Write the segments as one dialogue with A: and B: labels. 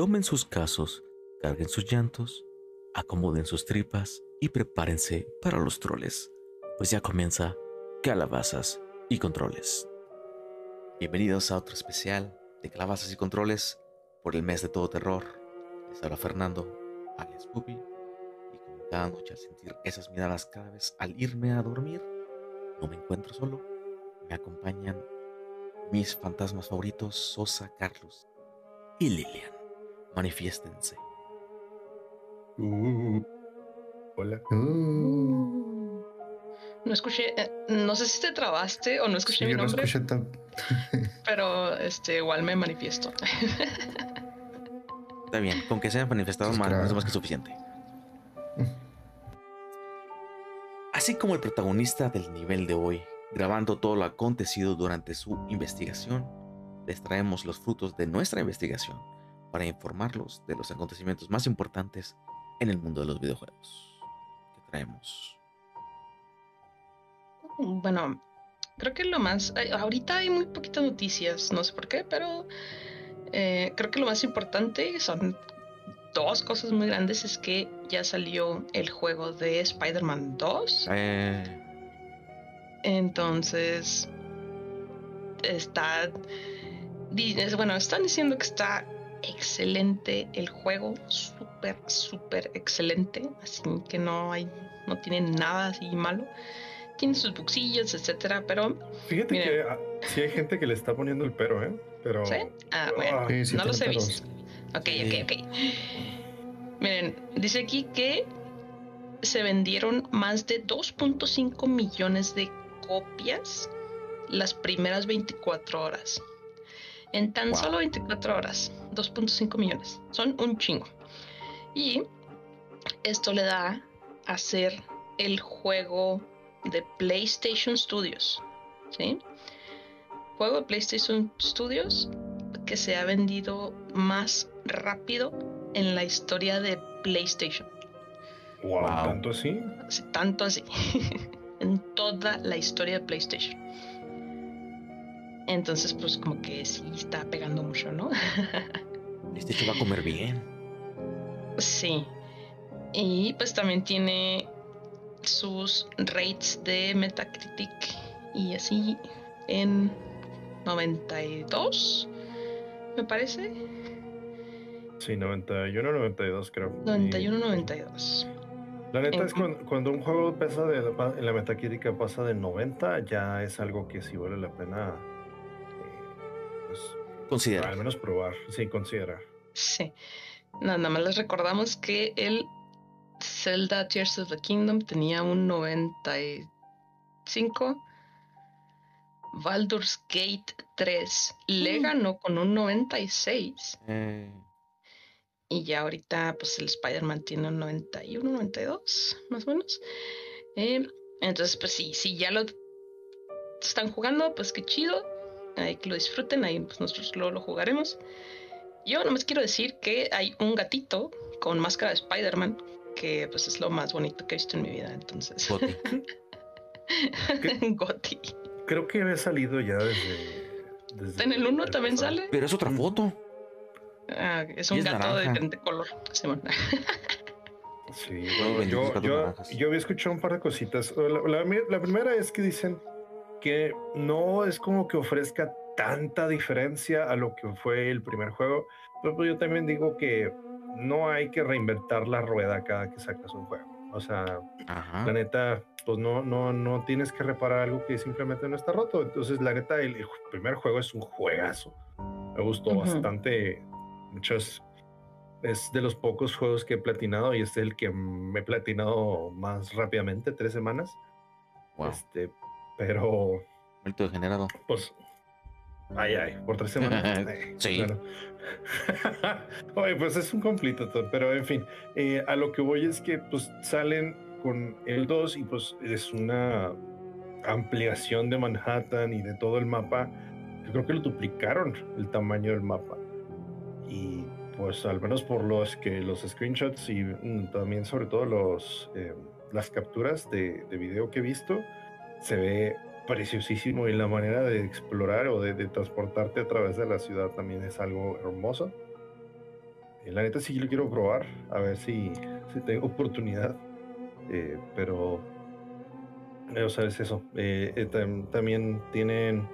A: Tomen sus casos, carguen sus llantos, acomoden sus tripas y prepárense para los troles, pues ya comienza Calabazas y Controles. Bienvenidos a otro especial de Calabazas y Controles por el mes de todo terror. Les habla Fernando, alias Puppy, y como cada noche al sentir esas miradas cada vez al irme a dormir, no me encuentro solo, me acompañan mis fantasmas favoritos, Sosa, Carlos y Lilian. Manifiéstense.
B: Uh, hola.
C: Uh. No escuché, eh, no sé si te trabaste o no escuché
B: Sí,
C: mi
B: yo no
C: nombre,
B: escuché tan.
C: pero este igual me manifiesto.
A: Está bien, con que se hayan manifestado
B: Pues
A: más,
B: claro.
A: es más que suficiente. Así como el protagonista del nivel de hoy, grabando todo lo acontecido durante su investigación, les traemos los frutos de nuestra investigación para informarlos de los acontecimientos más importantes en el mundo de los videojuegos. ¿Qué traemos?
C: bueno, creo que lo más, ay, ahorita hay muy poquitas noticias, no sé por qué, pero eh, creo que lo más importante son dos cosas muy grandes, es que ya salió el juego de Spider-Man 2.
A: Eh,
C: Entonces, está. Bueno, están diciendo que está excelente el juego, súper, súper excelente. Así que no hay, no tiene nada así malo. Tiene sus buxillos, etcétera, pero.
B: Fíjate que ah, sí hay gente que le está poniendo el pero, ¿eh? Pero.
C: ¿Sí? Ah, bueno,
B: Ah,
D: Sí, sí
C: no los he visto. Ok,
A: Sí.
C: ok, ok. Miren, dice aquí que se vendieron más de 2.5 millones de copias las primeras 24 horas. En tan
A: Wow.
C: solo 24 horas, 2.5 millones. Son un chingo. Y esto le da a ser el juego de PlayStation Studios. ¿Sí? Juego de PlayStation Studios que se ha vendido más rápido en la historia de PlayStation.
B: Wow,
A: Wow.
B: tanto así.
C: Así, tanto así. en toda la historia de PlayStation. Entonces, pues como que sí está pegando mucho, ¿no?
A: este hecho va a comer bien.
C: sí. Y pues también tiene sus rates de Metacritic y así en 92, me parece.
B: Sí, 91, 92, creo.
C: 91,
B: Y
C: 92.
B: La neta
C: En-
B: es cuando, cuando un juego pasa de la, en la metacrítica pasa de 90, ya es algo que sí vale la pena. Al menos probar, sí, considerar.
C: Sí. Nada más les recordamos que el Zelda Tears of the Kingdom tenía un 95. Baldur's Gate 3 le
A: Mm.
C: ganó con un 96.
A: Eh,
C: Y ya ahorita, pues el Spider-Man tiene un 91, 92, más o menos. Eh, entonces, pues sí, si ya lo están jugando, pues qué chido. Ahí que lo disfruten, ahí pues nosotros luego lo jugaremos. Yo nomás quiero decir que hay un gatito con máscara de Spider-Man, que pues es lo más bonito que he visto en mi vida. Entonces,
A: Goti.
C: Goti.
B: Creo que había salido ya desde. desde
C: En el 1
B: año
C: también
B: pasado.
C: sale.
A: Pero es otra foto.
C: Ah, es un
A: es
C: gato de
A: naranja.
C: diferente color.
B: Sí,
A: Bueno,
B: yo, yo, yo había escuchado un par de cositas. La, la- la primera es que dicen que no es como que ofrezca tanta diferencia a lo que fue el primer juego, pero pues yo también digo que no hay que reinventar la rueda cada que sacas un juego. O sea,
A: Ajá.
B: la neta, pues no, no, no tienes que reparar algo que simplemente no está roto. Entonces, la neta, el, el primer juego es un juegazo. Me gustó bastante. Muchos. Es de los pocos juegos que he platinado y es el que me he platinado más rápidamente, tres semanas.
A: Wow.
B: Este, pero,
A: Maldito degenerado.
B: pues. Ay, ay, por tres semanas.
A: Sí.
B: claro. Oye, pues es un completo, pero en fin, eh, a lo que voy es que pues salen con el 2 y pues es una ampliación de Manhattan y de todo el mapa. Yo creo que lo duplicaron el tamaño del mapa. Y pues al menos por los que los screenshots y mm, también sobre todo los eh, las capturas de, de video que he visto, se ve preciosísimo y la manera de explorar o de, de transportarte a través de la ciudad también es algo hermoso. la neta sí lo quiero probar, a ver si, si tengo oportunidad. Eh, pero, o sea, es eso. Eh, también tienen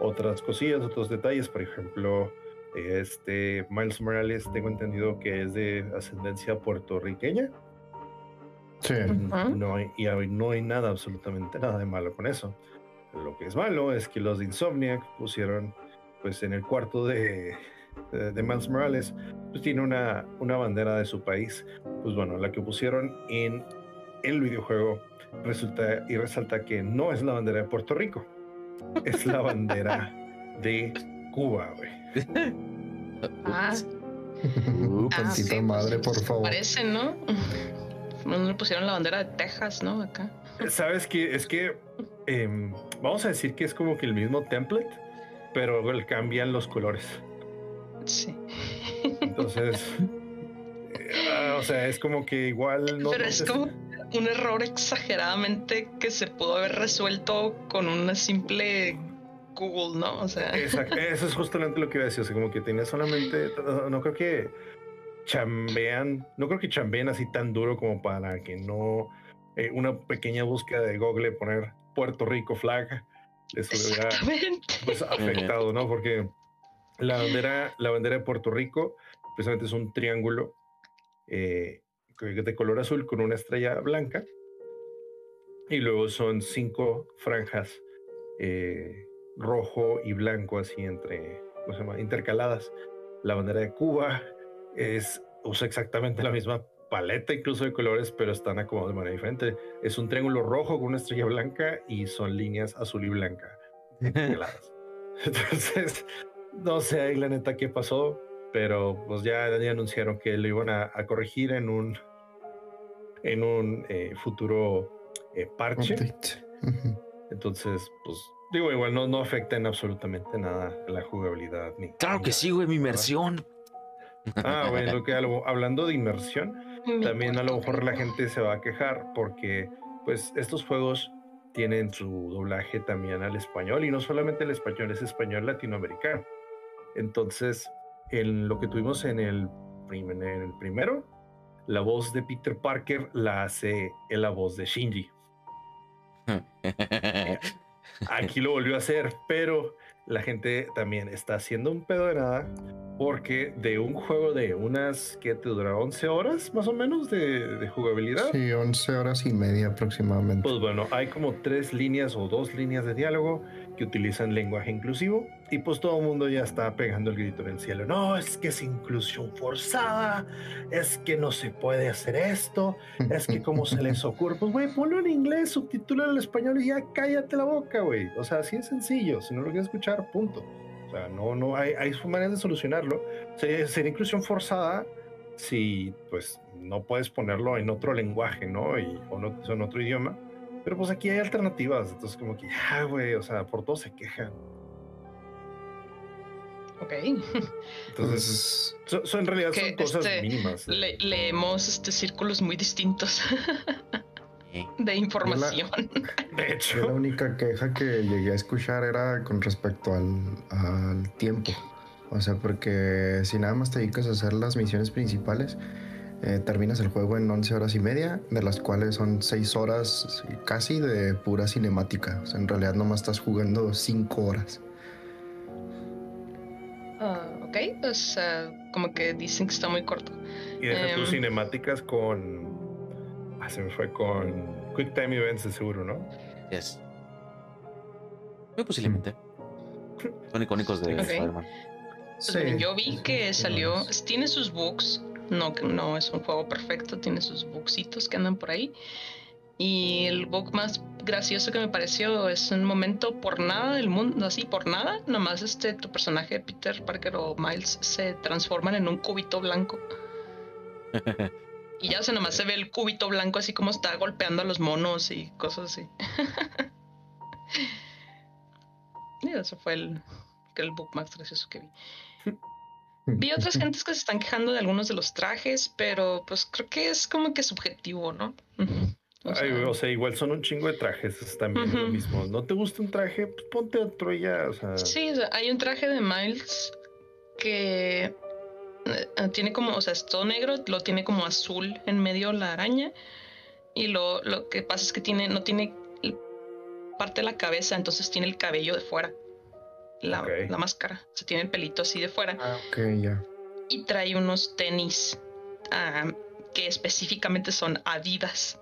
B: otras cosillas, otros detalles. Por ejemplo, este Miles Morales, tengo entendido que es de ascendencia puertorriqueña.
D: Sí.
B: No hay, y no hay nada, absolutamente nada de malo con eso. Lo que es malo es que los de Insomniac pusieron, pues en el cuarto de, de, Miles Morales, pues tiene una, una bandera de su país. Pues bueno, la que pusieron en el videojuego resulta y resalta que no es la bandera de Puerto Rico, es la bandera de Cuba, güey.
C: Ah.
D: Uh, ah, madre, por favor.
C: Parece, ¿no? No le pusieron la bandera de Texas, ¿no? Acá.
B: Sabes que es que em, vamos a decir que es como que el mismo template, pero cambian los colores.
C: Sí.
B: Entonces, eh, o sea, es como que igual
C: no. Pero es como un error exageradamente que se pudo haber resuelto con una simple Google, ¿no? O sea.
B: Exacto, eso es justamente lo que iba a decir. O sea, como que tenía solamente. No creo que chambean, no creo que chambean así tan duro como para que no eh, una pequeña búsqueda de Google poner Puerto Rico flag les hubiera pues, afectado, ¿no? Porque la bandera, la bandera de Puerto Rico precisamente es un triángulo eh, de color azul con una estrella blanca y luego son cinco franjas eh, rojo y blanco así entre, ¿cómo se llama? Intercaladas. La bandera de Cuba es, usa exactamente la misma paleta incluso de colores, pero están acomodados de manera diferente. Es un triángulo rojo con una estrella blanca y son líneas azul y blanca. Entonces, no sé ahí la neta qué pasó, pero pues ya, anunciaron que lo iban a, corregir en un en un eh, futuro eh, parche. Entonces, pues digo, igual no, no afecta en absolutamente nada la jugabilidad. Ni,
A: claro que sí, güey, mi inmersión.
B: Ah, bueno, que hablando de inmersión, también a lo mejor la gente se va a quejar porque pues estos juegos tienen su doblaje también al español y no solamente el español, es español latinoamericano. Entonces, en lo que tuvimos en el, en el primero, la voz de Peter Parker la hace en la voz de Shinji. Aquí lo volvió a hacer, pero la gente también está haciendo un pedo de nada porque de un juego de unas que te dura 11 horas más o menos de, jugabilidad.
D: Sí, 11 horas y media aproximadamente.
B: Pues bueno, hay como tres líneas o dos líneas de diálogo que utilizan lenguaje inclusivo y pues todo el mundo ya está pegando el grito en el cielo. No, es que es inclusión forzada, es que no se puede hacer esto, es que cómo se les ocurre. Pues güey, ponlo en inglés, subtitula en español y ya cállate la boca, güey. O sea, así es sencillo, si no lo quieres escuchar, punto. Sea, no, no hay, hay maneras de solucionarlo. Sería, sería inclusión forzada si pues no puedes ponerlo en otro lenguaje, ¿no? Y, o no, en otro idioma pero pues aquí hay alternativas, entonces como que ya, güey, o sea, por todo se quejan.
C: Ok.
B: Entonces, son, en realidad son cosas este, mínimas.
C: leemos este círculos muy distintos de información.
B: de hecho.
D: La única queja que llegué a escuchar era con respecto al, al tiempo. O sea, porque si nada más te dedicas a hacer las misiones principales, eh, terminas el juego en 11 horas y media, de las cuales son 6 horas casi de pura cinemática. O sea, en realidad nomás estás jugando 5 horas.
C: Uh, ok, pues como que dicen que está muy corto.
B: Y deja tus em, cinemáticas con. Ah, se me fue con Quick Time Events de seguro, ¿no?
A: Yes. Muy posiblemente. Son icónicos de Spider-Man.
C: Pues yo vi que salió. Tiene sus bugs no, no es un juego perfecto, tiene sus bugsitos que andan por ahí. Y el bug más gracioso que me pareció es un momento por nada del mundo, así por nada, nomás este tu personaje Peter Parker o Miles se transforman en un cubito blanco. y ya se nomás se ve el cubito blanco así como está golpeando a los monos y cosas así. y eso fue el, el bug más gracioso que vi. Vi otras gentes que se están quejando de algunos de los trajes, pero pues creo que es como que subjetivo, ¿no?
B: O sea, igual son un chingo de trajes, es también lo mismo. ¿No te gusta un traje? Pues ponte otro ya, o sea.
C: Sí, hay un traje de Miles que tiene como, o sea, es todo negro, lo tiene como azul en medio la araña. Y lo, lo que pasa es que tiene, no tiene parte de la cabeza, entonces tiene el cabello de fuera. La, la máscara. O sea, tiene el pelito así de fuera.
D: Ah, ok, ya.
C: Y trae unos tenis ah, que específicamente son Adidas.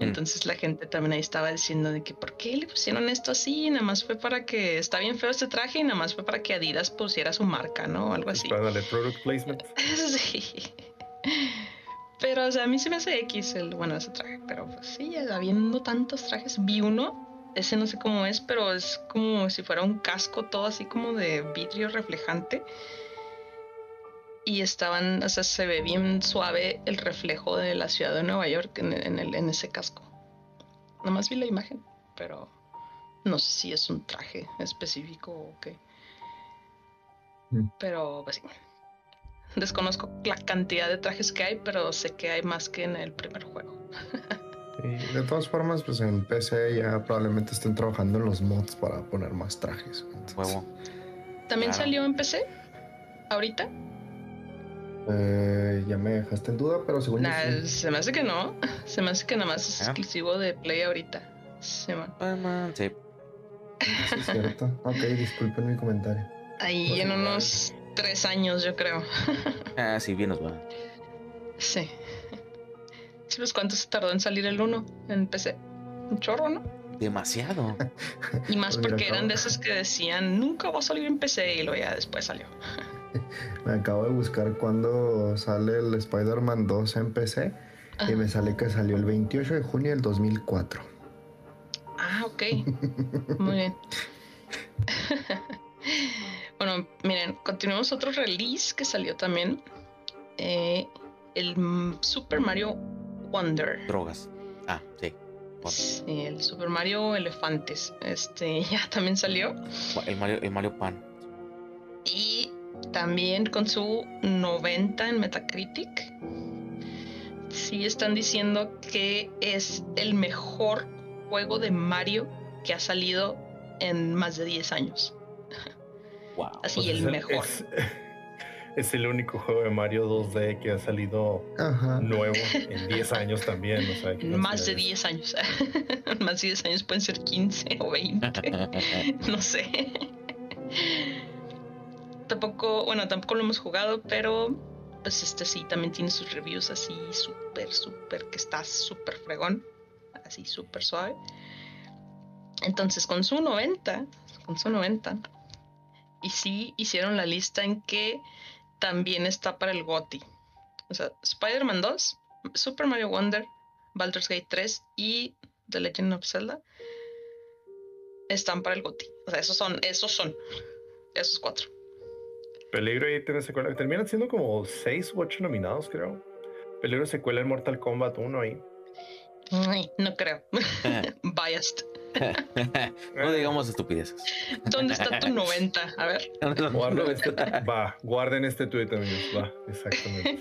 C: Entonces la gente también ahí estaba diciendo de que por qué le pusieron esto así, nada más fue para que está bien feo este traje y nada más fue para que Adidas pusiera su marca, ¿no? Algo así.
B: Ándale, product placement.
C: Sí. Pero, o sea, a mí se me hace X el, bueno, ese traje. Pero, pues sí, habiendo tantos trajes, vi uno, ese no sé cómo es, pero es como si fuera un casco todo así como de vidrio reflejante. Y estaban, o sea, se ve bien suave el reflejo de la ciudad de Nueva York en, en el, en ese casco. Nomás vi la imagen, pero no sé si es un traje específico o qué.
D: Mm.
C: Pero, pues sí. Desconozco la cantidad de trajes que hay, pero sé que hay más que en el primer juego.
D: De todas formas, pues en PC ya probablemente estén trabajando en los mods para poner más trajes. Entonces.
C: ¿También
A: Claro.
C: salió en PC? ¿Ahorita?
D: Eh, ya me dejaste en duda, pero según yo
C: Nah,
D: sí.
C: se me hace que no. Se me hace que nada más es
A: Ah.
C: exclusivo de Play ahorita. Sí, man.
A: Batman, sí.
D: Sí, es cierto. Ok, disculpen mi comentario.
C: Ahí
B: Pues
C: en
B: igual.
C: unos tres años, yo creo.
A: Ah, sí, bien nos va.
C: Sí. Sí, pues cuánto se tardó en salir el 1 en PC. Un chorro, ¿no?
A: Demasiado.
C: Y más
D: Pues
C: porque eran de esos que decían nunca va a salir en PC y luego ya después salió.
D: Me acabo de buscar cuando sale el Spider-Man 2 en PC y me sale que salió el 28 de junio del 2004.
C: Ah, ok. Muy bien. bueno, miren, continuamos otro release que salió también. Eh, el Super Mario Wonder.
A: Drogas. Ah, Sí,
C: el Super Mario Elefantes. Este ya también salió.
A: El Mario, el Mario Pan.
C: Y también con su 90 en Metacritic. Sí están diciendo que es el mejor juego de Mario que ha salido en más de 10 años.
A: Wow.
C: Así
B: Pues
C: el
B: es
C: mejor.
B: Es, es el único juego de Mario 2D que ha salido
D: Ajá.
B: nuevo en 10 años también. O sea,
C: más de
B: consideres.
C: 10 años. más de 10 años pueden ser 15 o 20. no sé. Tampoco, bueno, tampoco lo hemos jugado, pero pues este sí también tiene sus reviews así súper, súper, que está súper fregón. Así súper suave. Entonces, con su 90, con su 90, y sí hicieron la lista en que también está para el GOTY. O sea, Spider-Man 2, Super Mario Wonder, Baldur's Gate 3 y The Legend of Zelda están para el GOTY. O sea, esos son, esos son, esos cuatro.
B: Peligro y tiene secuela. Terminan siendo como 6 u 8 nominados, creo. Peligro secuela en Mortal Kombat 1 ahí.
C: Ay, no creo. Biased.
A: no digamos estupideces.
C: ¿Dónde está tu 90? A ver.
B: Guarden este, va, guarden este tweet, amigos. Va, exactamente.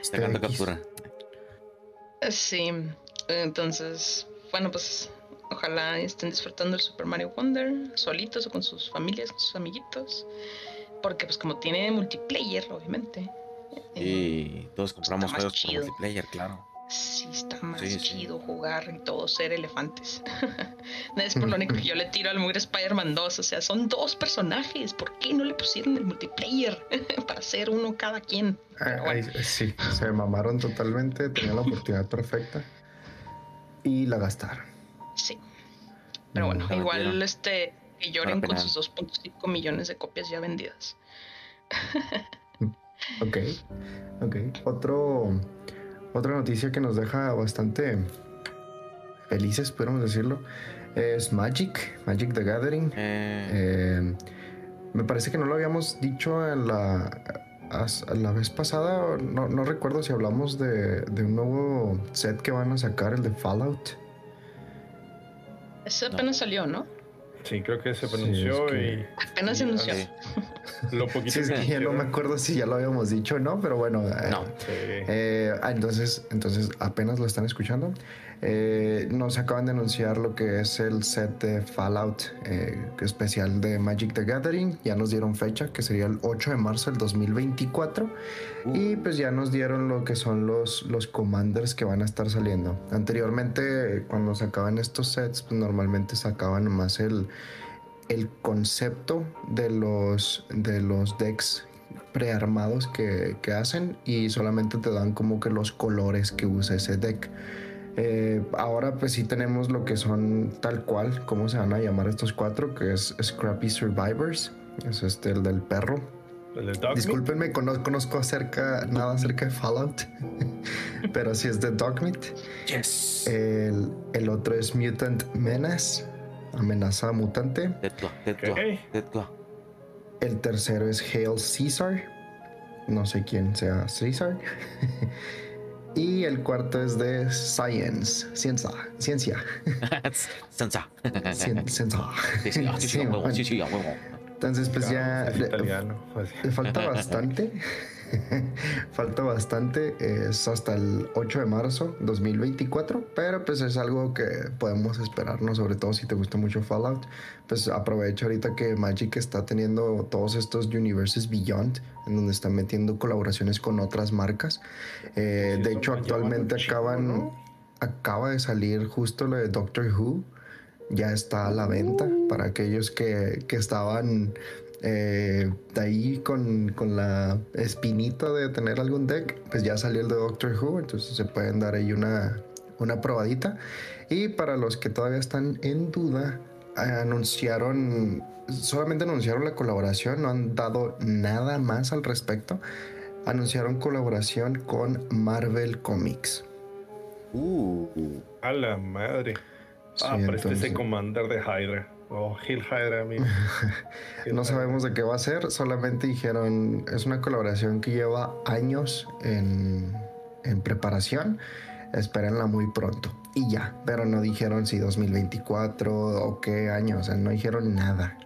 D: Este
A: Sacando
D: X.
A: captura.
C: Sí. Entonces, bueno, pues ojalá estén disfrutando el Super Mario Wonder solitos o con sus familias, con sus amiguitos. Porque pues como tiene multiplayer, obviamente. eh,
A: Y todos compramos
C: Está más
A: juegos por
C: chido.
A: multiplayer, claro.
C: Sí, está más
A: Sí, sí.
C: chido jugar y todo ser elefantes. No es por lo único que yo le tiro al mugre Spider-Man 2. O sea, son dos personajes. ¿Por qué no le pusieron el multiplayer? Para ser uno cada quien.
D: Ah,
C: bueno.
D: ahí- sí, se mamaron totalmente, tenían la oportunidad perfecta y la gastaron.
C: Sí. Pero bueno, igual este que lloren con sus 2.5 millones de copias ya vendidas.
D: Ok, ok. Otro, otra noticia que nos deja bastante felices, podríamos decirlo, es Magic, Magic the Gathering.
A: Eh,
D: Eh, me parece que no lo habíamos dicho en la, la vez pasada. No, no recuerdo si hablamos de, de un nuevo set que van a sacar, el de Fallout.
C: Ese
A: No.
C: apenas salió, ¿no?
B: Sí, creo que se
D: Sí,
B: pronunció
D: es que-
C: Apenas se anunció.
A: Sí.
B: y lo poquito
D: Sí, es que ya no me acuerdo si ya lo habíamos dicho o no, pero bueno. eh,
A: No.
B: Sí.
D: Eh, entonces, entonces apenas lo están escuchando. Eh, nos acaban de anunciar lo que es el set de Fallout eh, especial de Magic the Gathering. Ya nos dieron fecha, que sería el 8 de marzo del 2024. Y pues ya nos dieron lo que son los, los commanders que van a estar saliendo. Anteriormente, cuando sacaban estos sets, pues normalmente sacaban más el, el concepto de los, de los decks prearmados que, que hacen y solamente te dan como que los colores que usa ese deck. Eh, ahora pues sí tenemos lo que son tal cual, ¿cómo se van a llamar estos cuatro? Que es Scrappy Survivors, es este el del perro.
B: El de Dogmeat.
D: Discúlpenme, conozco, conozco acerca, nada acerca de Fallout, pero sí es de Dogmeat.
A: Yes.
D: El, el otro es Mutant Menace, amenaza mutante.
A: Tetla, tetla,
B: Ok.
A: tetla.
D: El tercero es Hail Caesar. No sé quién sea Caesar. y el cuarto es de Science. Ciencia. Ciencia. Ciencia.
A: Sí, sí, sí, sí,
D: Sí,
A: a huevo,
D: man.
A: sí, sí, a huevo.
D: Entonces, pues ya
B: Es
D: le,
B: italiano. pues.
D: le falta bastante. falta bastante. Es hasta el 8 de marzo 2024. Pero pues es algo que podemos esperarnos, sobre todo si te gusta mucho Fallout. Pues aprovecha ahorita que Magic está teniendo todos estos Universes Beyond, en donde están metiendo colaboraciones con otras marcas. Eh,
B: Sí,
D: de hecho, actualmente acaban,
B: ¿no?
D: acaba de salir justo lo de Doctor Who. Ya está a la venta para aquellos que, que estaban eh, de ahí con, con la espinita de tener algún deck. Pues ya salió el de Doctor Who, entonces se pueden dar ahí una, una probadita. Y para los que todavía están en duda, anunciaron, solamente anunciaron la colaboración, no han dado nada más al respecto. Anunciaron colaboración con Marvel Comics.
A: Uh,
B: A la madre.
D: Sí,
B: ah, pero este es
D: entonces-
B: el Commander de Hydra. Oh, Hill Hydra,
D: No sabemos de qué va a ser, solamente dijeron, es una colaboración que lleva años en, en preparación, espérenla muy pronto. Y ya, pero no dijeron si 2024 o qué año, o sea, no dijeron nada.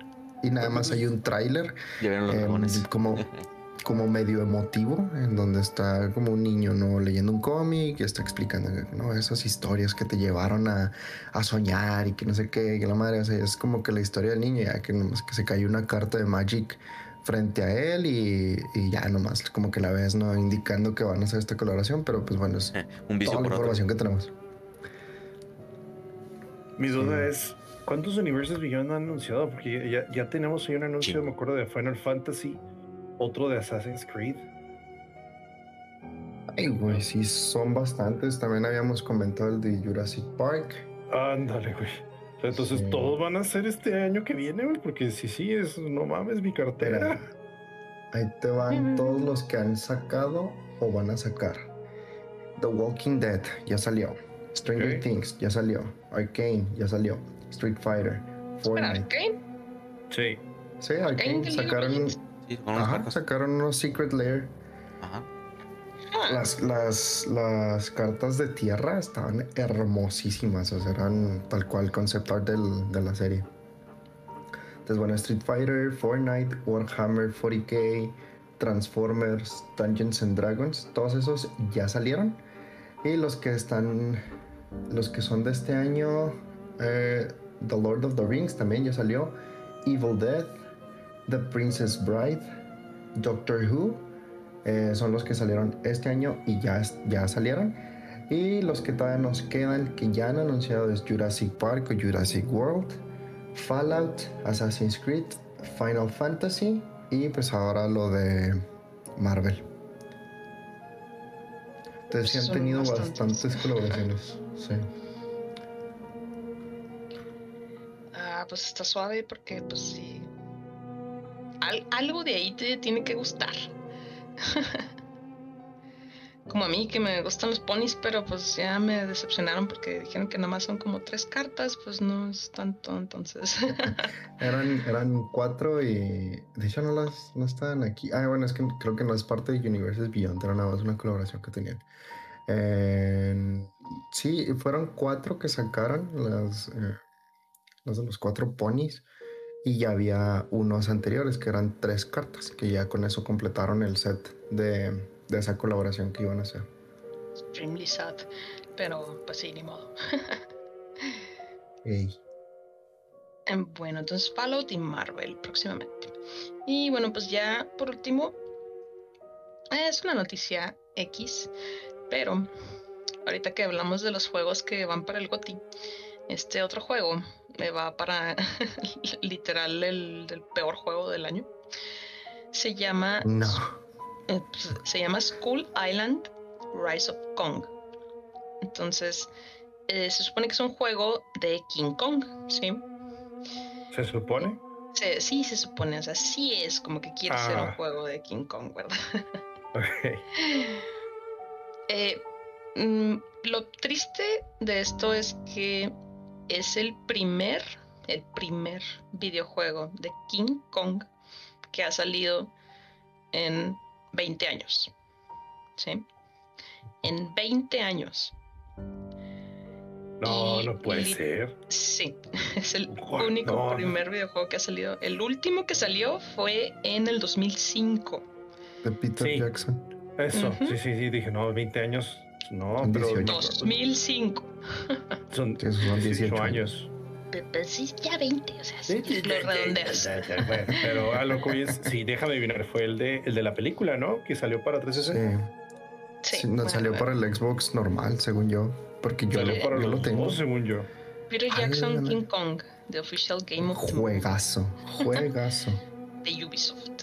D: Y nada más hay un tráiler
A: dragones.
D: como, como medio emotivo, en donde está como un niño no leyendo un cómic y está explicando ¿no? esas historias que te llevaron a, a soñar y que no sé qué, que la madre, o sea, es como que la historia del niño, ya que nomás que se cayó una carta de Magic frente a él y, y ya nomás como que la ves, ¿no? Indicando que van a hacer esta colaboración, pero pues bueno, es
A: Un vicio
D: toda la
A: otro.
D: información que tenemos.
B: Mi duda
D: Sí.
B: es, ¿cuántos universos Beyond han anunciado? Porque ya, ya tenemos ahí un anuncio, me acuerdo, de Final Fantasy, otro de Assassin's Creed.
D: Ay, güey, sí, son bastantes. También habíamos comentado el de Jurassic Park.
B: Ándale, güey. Entonces,
D: Sí.
B: todos van a ser este año que viene, güey, porque si sí, es, no mames, mi cartera.
D: Ahí te van todos los que han sacado o van a sacar. The Walking Dead ya salió. Stranger. Things ya salió. Arcane ya salió. Street Fighter.
C: Espera,
D: Fortnite.
C: ¿Arkane?
B: Sí.
D: Sí,
C: Arkane
D: Arcane
C: of
D: sacaron.
A: Sí, con unas
D: ajá, sacaron unos Secret Lair.
A: Ajá.
D: Las, las, las cartas de tierra estaban hermosísimas. O sea, eran tal cual concept art del- de la serie. Entonces, bueno, Street Fighter, Fortnite, Warhammer 40k, Transformers, Dungeons and Dragons, todos esos ya salieron. Y los que están, los que son de este año, eh, The Lord of the Rings también ya salió. Evil Dead, The Princess Bride, Doctor Who, eh, son los que salieron este año y ya, ya salieron. Y los que todavía nos quedan, que ya han anunciado, es Jurassic Park o Jurassic World, Fallout, Assassin's Creed, Final Fantasy y pues ahora lo de Marvel. Entonces sí han tenido
C: bastantes.
D: bastantes colaboraciones. Sí.
C: ah, pues está suave porque, pues sí. Al- algo de ahí te tiene que gustar. como a mí, que me gustan los ponis, pero pues ya me decepcionaron porque dijeron que nada más son como tres cartas, pues no es tanto, entonces.
D: Eran, eran cuatro y de hecho no las no estaban aquí. Ah, bueno, es que creo que no es parte de Universes Beyond, era nada más una colaboración que tenían. Sí, fueron cuatro que sacaron las, eh, los de los cuatro ponis. Y ya había unos anteriores que eran tres cartas, que ya con eso completaron el set de, de esa colaboración que iban a hacer.
C: Extremely sad. Pero pues sí, ni modo.
D: Ey.
C: Em, Bueno, entonces Fallout y Marvel próximamente. Y bueno, pues ya por último, es una noticia X, pero ahorita que hablamos de los juegos que van para el GOTY, este otro juego me va para literal el, el peor juego del año. Se llama
D: No.
C: eh, pues, se llama School Island Rise of Kong. Entonces, eh, se supone que es un juego de King Kong, ¿sí?
B: ¿Se supone?
C: Se- sí, se supone, o sea, sí es como que quiere ser un
B: Ah.
C: juego de King Kong, ¿verdad?
B: Ok.
C: Eh, mm, lo triste de esto es que es el primer, el primer videojuego de King Kong que ha salido en 20 años. ¿Sí? En 20 años.
B: No,
C: Y-
B: no puede
C: y-
B: ser.
C: Sí, es el
B: What?
C: único
B: No, no.
C: primer videojuego que ha salido. El último que salió fue en el 2005.
D: De Peter
B: Sí.
D: Jackson.
B: Eso,
C: Ujú.
B: sí, sí, sí, dije, no, 20 años. No, pero
D: 18.
C: 2005.
B: son,
D: Sí, esos son 18
B: años.
C: Pues sí, ya 20, o sea, sí, lo redondeas.
B: Bueno, pero a lo que voy es, sí, déjame adivinar, fue el de, el de la película, ¿no? Que salió para 360.
D: Sí.
C: Sí,
D: no,
C: bueno,
D: salió
C: bueno.
D: para el Xbox normal, según yo. Porque yo,
B: Salió
D: lo,
B: para
D: yo
B: los
D: lo tengo.
B: dos, según yo.
C: Peter Jackson. King Kong, The Official Game of
D: Juegazo, juegazo.
C: de Ubisoft.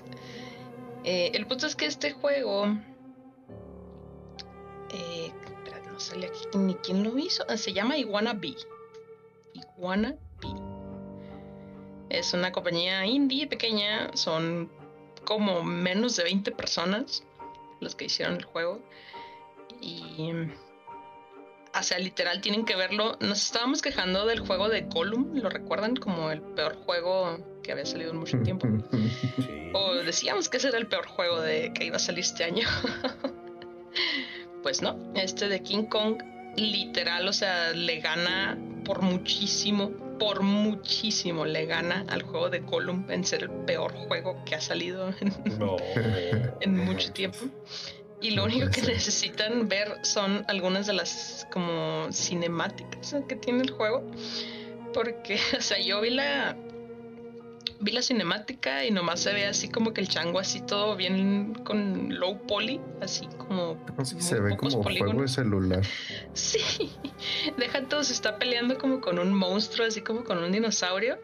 C: Eh, el punto es que este juego. Eh, sale aquí ni quién lo hizo. Se llama Iguana Bee. Iguana Bee. Es una compañía indie pequeña. Son como menos de 20 personas los que hicieron el juego. Y. O sea, literal, tienen que verlo. Nos estábamos quejando del juego de Gollum. ¿Lo recuerdan? Como el peor juego que había salido en mucho tiempo.
B: Sí.
C: O decíamos que ese era el peor juego de que iba a salir este año. pues no, este de King Kong, literal, o sea, le gana por muchísimo, por muchísimo le gana al juego de Gollum en ser el peor juego que ha salido en,
B: No.
C: en mucho tiempo. Y lo único que necesitan ver son algunas de las como cinemáticas que tiene el juego. Porque, o sea, yo vi la. Vi la cinemática y nomás se ve así como que el chango así todo bien con low poly, así como
D: Sí, se ve como juego de
C: polígonos.
D: celular.
C: Sí, deja todo, se está peleando como con un monstruo, así como con un dinosaurio.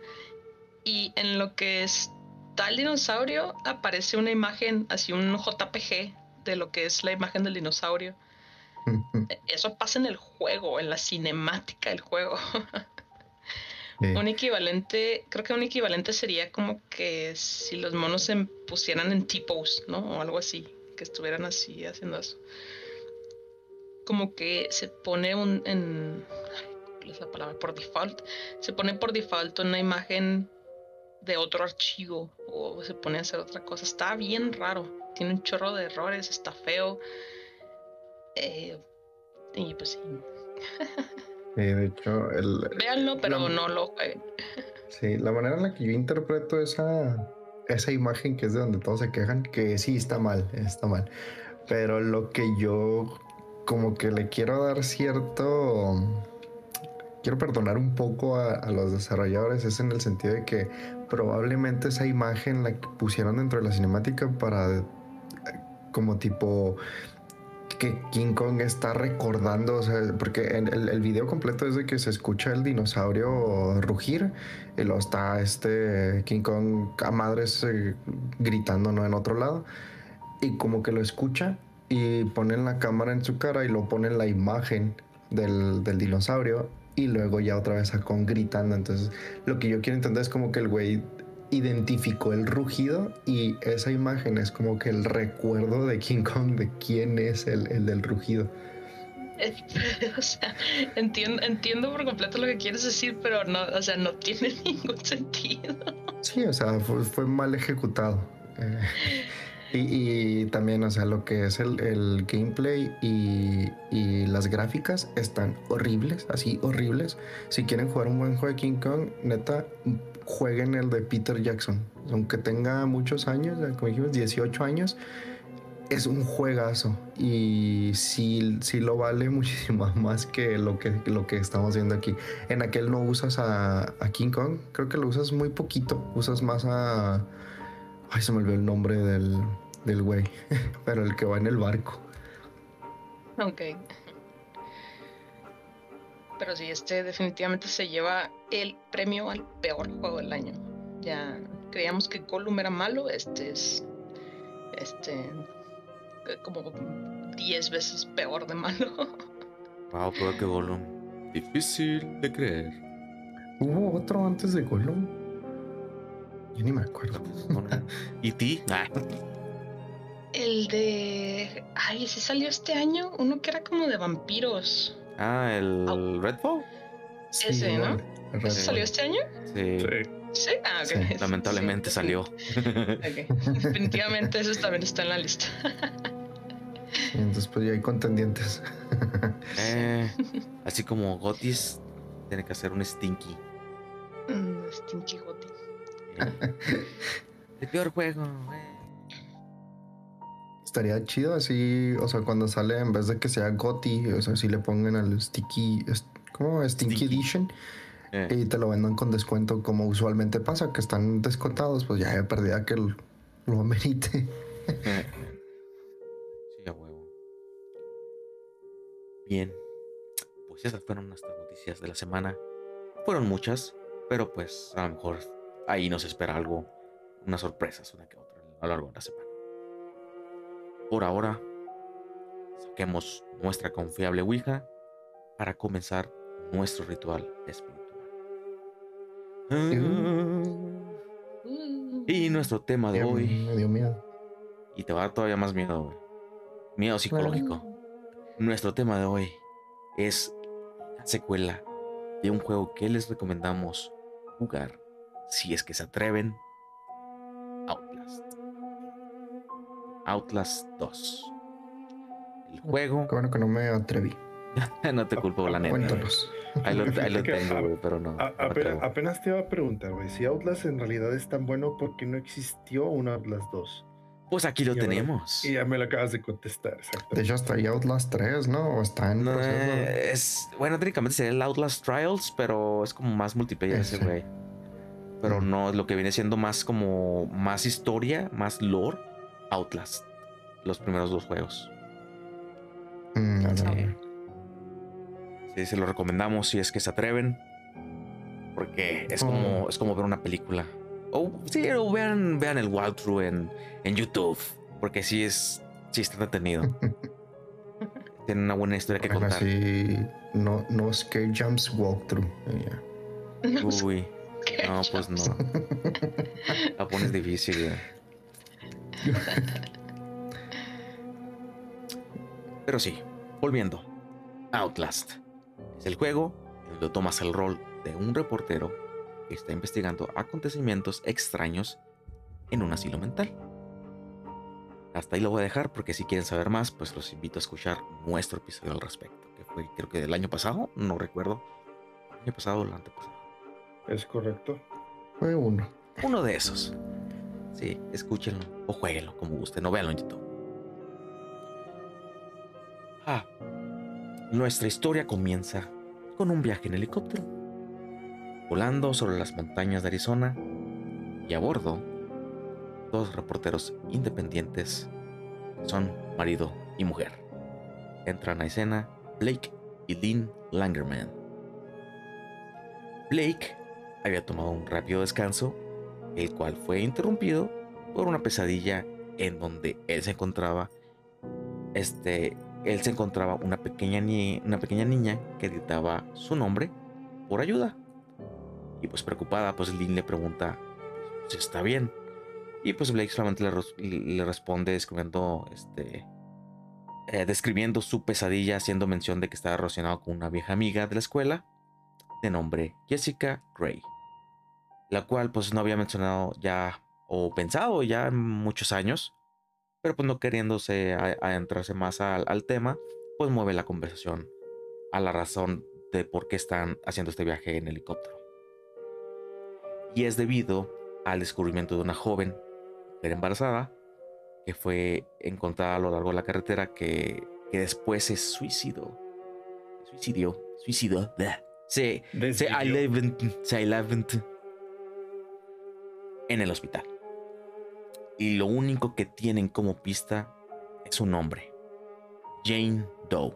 C: Y en lo que está el dinosaurio, aparece una imagen, así un JPG de lo que es la imagen del dinosaurio. Eso pasa en el juego, en la cinemática del juego. Un equivalente, creo que un equivalente sería como que si los monos se pusieran en T-pose, ¿no? O algo así, que estuvieran así haciendo eso. Como que se pone un en ¿cuál es la palabra? Por default, se pone por default una imagen de otro archivo o se pone a hacer otra cosa. Está bien raro, tiene un chorro de errores, está feo. Eh, y pues sí,
D: Sí, de hecho, el,
C: véanlo, pero
D: La-
C: no lo jueguen.
D: sí, la manera en la que yo interpreto esa, esa imagen que es de donde todos se quejan, que sí está mal, está mal. Pero lo que yo como que le quiero dar cierto... Quiero perdonar un poco a, a los desarrolladores, es en el sentido de que probablemente esa imagen la que pusieron dentro de la cinemática para eh, como tipo que King Kong está recordando, o sea, porque en el, video completo es de que se escucha el dinosaurio rugir y luego está este King Kong a madres eh, gritando, ¿no? En otro lado. Y como que lo escucha y ponen la cámara en su cara y lo ponen la imagen del, del dinosaurio y luego ya otra vez a Kong gritando. Entonces, lo que yo quiero entender es como que el güey identificó el rugido y esa imagen es como que el recuerdo de King Kong de quién es el, el del rugido.
C: O sea, entiendo, entiendo por completo lo que quieres decir, pero no, o sea, no tiene ningún sentido.
D: Sí, o sea, fue, fue mal ejecutado. Eh, Y, también, o sea, lo que es el, gameplay y, y, las gráficas están horribles, así horribles. Si quieren jugar un buen juego de King Kong, neta, jueguen el de Peter Jackson. Aunque tenga muchos años, como dijimos, 18 años, es un juegazo y sí, sí lo vale muchísimo más que lo que, lo que estamos viendo aquí. En aquel no usas a, King Kong, creo que lo usas muy poquito, usas más a... Ay, se me olvidó el nombre del, del güey, pero el que va en el barco.
C: Ok. Pero sí, este definitivamente se lleva el premio al peor juego del año. Ya creíamos que Gollum era malo, este es... Este como 10 veces peor de malo.
A: Wow, peor que Gollum. Difícil de creer.
D: ¿Hubo otro antes de Gollum? Yo ni me acuerdo.
A: ¿Y ti? Ah.
C: El de. Ay, ese salió este año. Uno que era como de vampiros.
A: Ah, el Redfall.
C: ese, ¿no? ¿Ese salió este año?
A: Sí.
C: Sí. Ah,
A: lamentablemente salió.
C: Definitivamente eso también está en la lista.
D: Entonces, pues ya hay contendientes.
A: Eh, así como Gotis tiene que hacer un Stinky.
C: Mm, stinky Gotis.
A: Eh, el peor juego,
D: Estaría chido así, o sea, cuando sale en vez de que sea Goti, o sea, si le pongan al Sticky, ¿cómo? Stinky, Edition. Eh. Y te lo vendan con descuento como usualmente pasa, que están descontados, pues ya he perdido que lo, lo amerite.
A: Bien, pues esas fueron nuestras noticias de la semana. Fueron muchas, pero pues a lo mejor ahí nos espera algo, unas sorpresas, una que otra, a lo largo de la semana. Por ahora, saquemos nuestra confiable Ouija para comenzar nuestro ritual espiritual. y nuestro tema de hoy.
D: Me dio miedo.
A: Y te va a dar todavía más miedo, Miedo psicológico. Nuestro tema de hoy es la secuela de un juego que les recomendamos jugar si es que se atreven. Outlast 2. El juego.
D: Qué bueno que no me atreví.
A: no te culpo, la neta.
D: Cuéntanos.
A: Ahí lo, tengo, pero no.
B: apenas, te iba a preguntar, güey, si Outlast en realidad es tan bueno, ¿por qué no existió un Outlast 2?
A: Pues aquí lo tenemos.
B: y ya me lo acabas de contestar, exacto.
D: De hecho, está ahí Outlast 3, ¿no? O está en
A: no, es, Bueno, técnicamente sería el Outlast Trials, pero es como más multiplayer ese, güey. Pero mm. no, lo que viene siendo más como más historia, más lore, Outlast. Los primeros dos juegos.
D: Mm, sí.
A: sí, se lo recomendamos si es que se atreven. Porque es como, oh. es como ver una película. O sí, vean, vean el walkthrough en, en YouTube. Porque sí es. Sí está entretenido. Tiene una buena historia que contar.
D: Sí, no, no scare jumps walkthrough.
A: Uy. No, pues no. La pones difícil. Pero sí, volviendo. Outlast. Es el juego en donde tomas el rol de un reportero está investigando acontecimientos extraños en un asilo mental. Hasta ahí lo voy a dejar porque si quieren saber más, pues los invito a escuchar nuestro episodio al respecto, que fue creo que del año pasado, no recuerdo. El año pasado o el antepasado.
B: Es correcto.
D: Fue uno.
A: Uno de esos. Sí, escúchenlo o jueguenlo como gusten, no véanlo en YouTube. Ah, nuestra historia comienza con un viaje en helicóptero volando sobre las montañas de Arizona y a bordo dos reporteros independientes son marido y mujer. Entran a escena Blake y Lynn Langerman. Blake había tomado un rápido descanso, el cual fue interrumpido por una pesadilla en donde él se encontraba este él se encontraba una pequeña, una pequeña niña que gritaba su nombre por ayuda. Y pues preocupada, pues Lynn le pregunta si está bien. Y pues Blake solamente le, responde describiendo, este, eh, describiendo su pesadilla, haciendo mención de que estaba relacionado con una vieja amiga de la escuela, de nombre Jessica Gray, la cual pues no había mencionado ya o pensado ya en muchos años, pero pues no queriéndose adentrarse más al, al tema, pues mueve la conversación a la razón de por qué están haciendo este viaje en helicóptero. Y es debido al descubrimiento de una joven, embarazada, que fue encontrada a lo largo de la carretera que, que después se suicidó. Suicidió, suicidó. Se, se, se en el hospital. Y lo único que tienen como pista es un nombre. Jane Doe.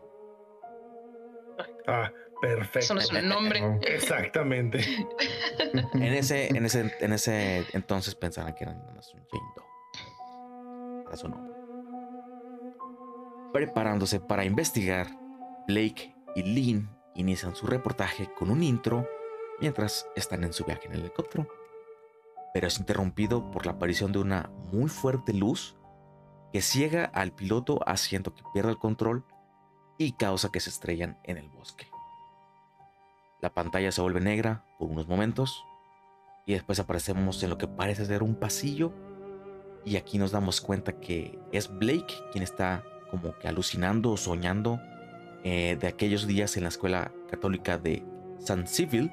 B: Ah, perfecto.
C: Eso no es un nombre.
B: Exactamente.
A: en ese, en ese, en ese entonces pensaban que era nada más un Jane Doe. Era su nombre. Preparándose para investigar, Blake y Lynn inician su reportaje con un intro mientras están en su viaje en el helicóptero. Pero es interrumpido por la aparición de una muy fuerte luz que ciega al piloto haciendo que pierda el control y causa que se estrellan en el bosque. La pantalla se vuelve negra por unos momentos y después aparecemos en lo que parece ser un pasillo y aquí nos damos cuenta que es Blake quien está como que alucinando o soñando eh, de aquellos días en la escuela católica de San Civil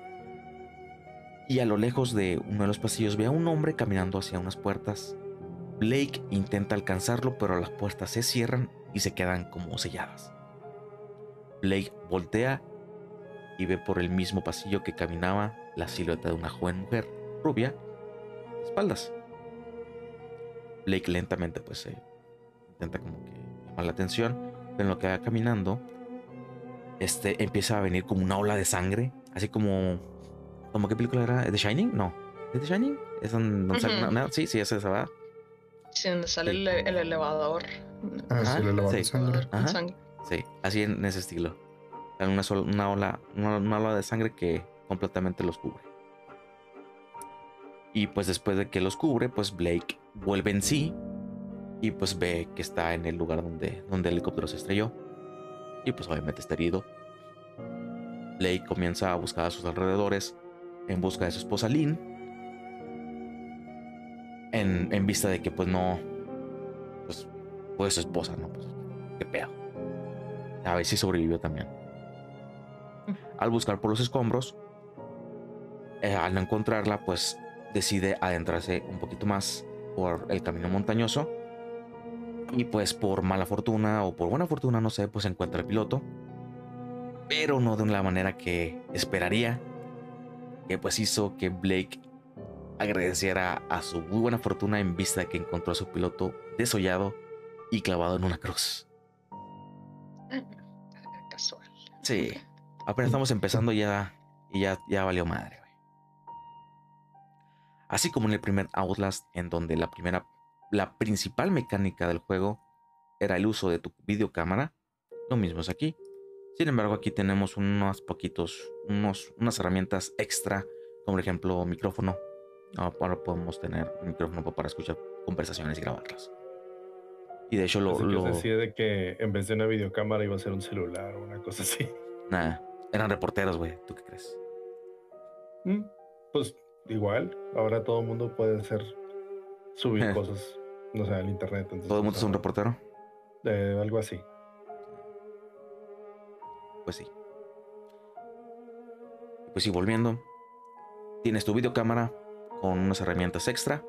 A: y a lo lejos de uno de los pasillos ve a un hombre caminando hacia unas puertas. Blake intenta alcanzarlo pero las puertas se cierran y se quedan como selladas. Blake voltea y ve por el mismo pasillo que caminaba la silueta de una joven mujer rubia, espaldas. Blake lentamente pues se intenta como que llamar la atención, pero en lo que va caminando, este empieza a venir como una ola de sangre, así como, como qué película era, The Shining, no, ¿es The Shining? Es donde, sale sí, sí, es esa, ¿verdad?
C: Sí, donde sale el, elevador.
D: Ah, sí, el elevador de sangre.
A: Sí, así en ese estilo. Una, una, ola, una, ola de sangre que completamente los cubre. Y pues después de que los cubre, pues Blake vuelve en sí y pues ve que está en el lugar donde, donde el helicóptero se estrelló. Y pues obviamente está herido. Blake comienza a buscar a sus alrededores en busca de su esposa Lynn. En, en vista de que pues no... Pues, pues su esposa, ¿no? Pues qué pedo. A ver si sobrevivió también. Al buscar por los escombros, eh, al no encontrarla, pues decide adentrarse un poquito más por el camino montañoso. Y pues por mala fortuna o por buena fortuna, no sé, pues encuentra el piloto. Pero no de la manera que esperaría. Que pues hizo que Blake agradeciera a su muy buena fortuna en vista de que encontró a su piloto desollado y clavado en una cruz.
C: Casual.
A: Sí. Apenas estamos empezando ya y ya, ya valió madre, Así como en el primer Outlast, en donde la primera, la principal mecánica del juego era el uso de tu videocámara, lo mismo es aquí. Sin embargo, aquí tenemos unos poquitos, unos, unas herramientas extra, como por ejemplo micrófono. Ahora podemos tener un micrófono para escuchar conversaciones y grabarlas. Y de hecho lo... lo...
B: decía de que en vez de una videocámara iba a ser un celular o una cosa así.
A: Nada, eran reporteros, güey. ¿Tú qué crees?
B: Mm, pues igual, ahora todo el mundo puede hacer, subir cosas, no sé, al internet.
A: ¿Todo el mundo es un reportero?
B: De algo así.
A: Pues sí. Pues sí, volviendo. Tienes tu videocámara con unas herramientas extra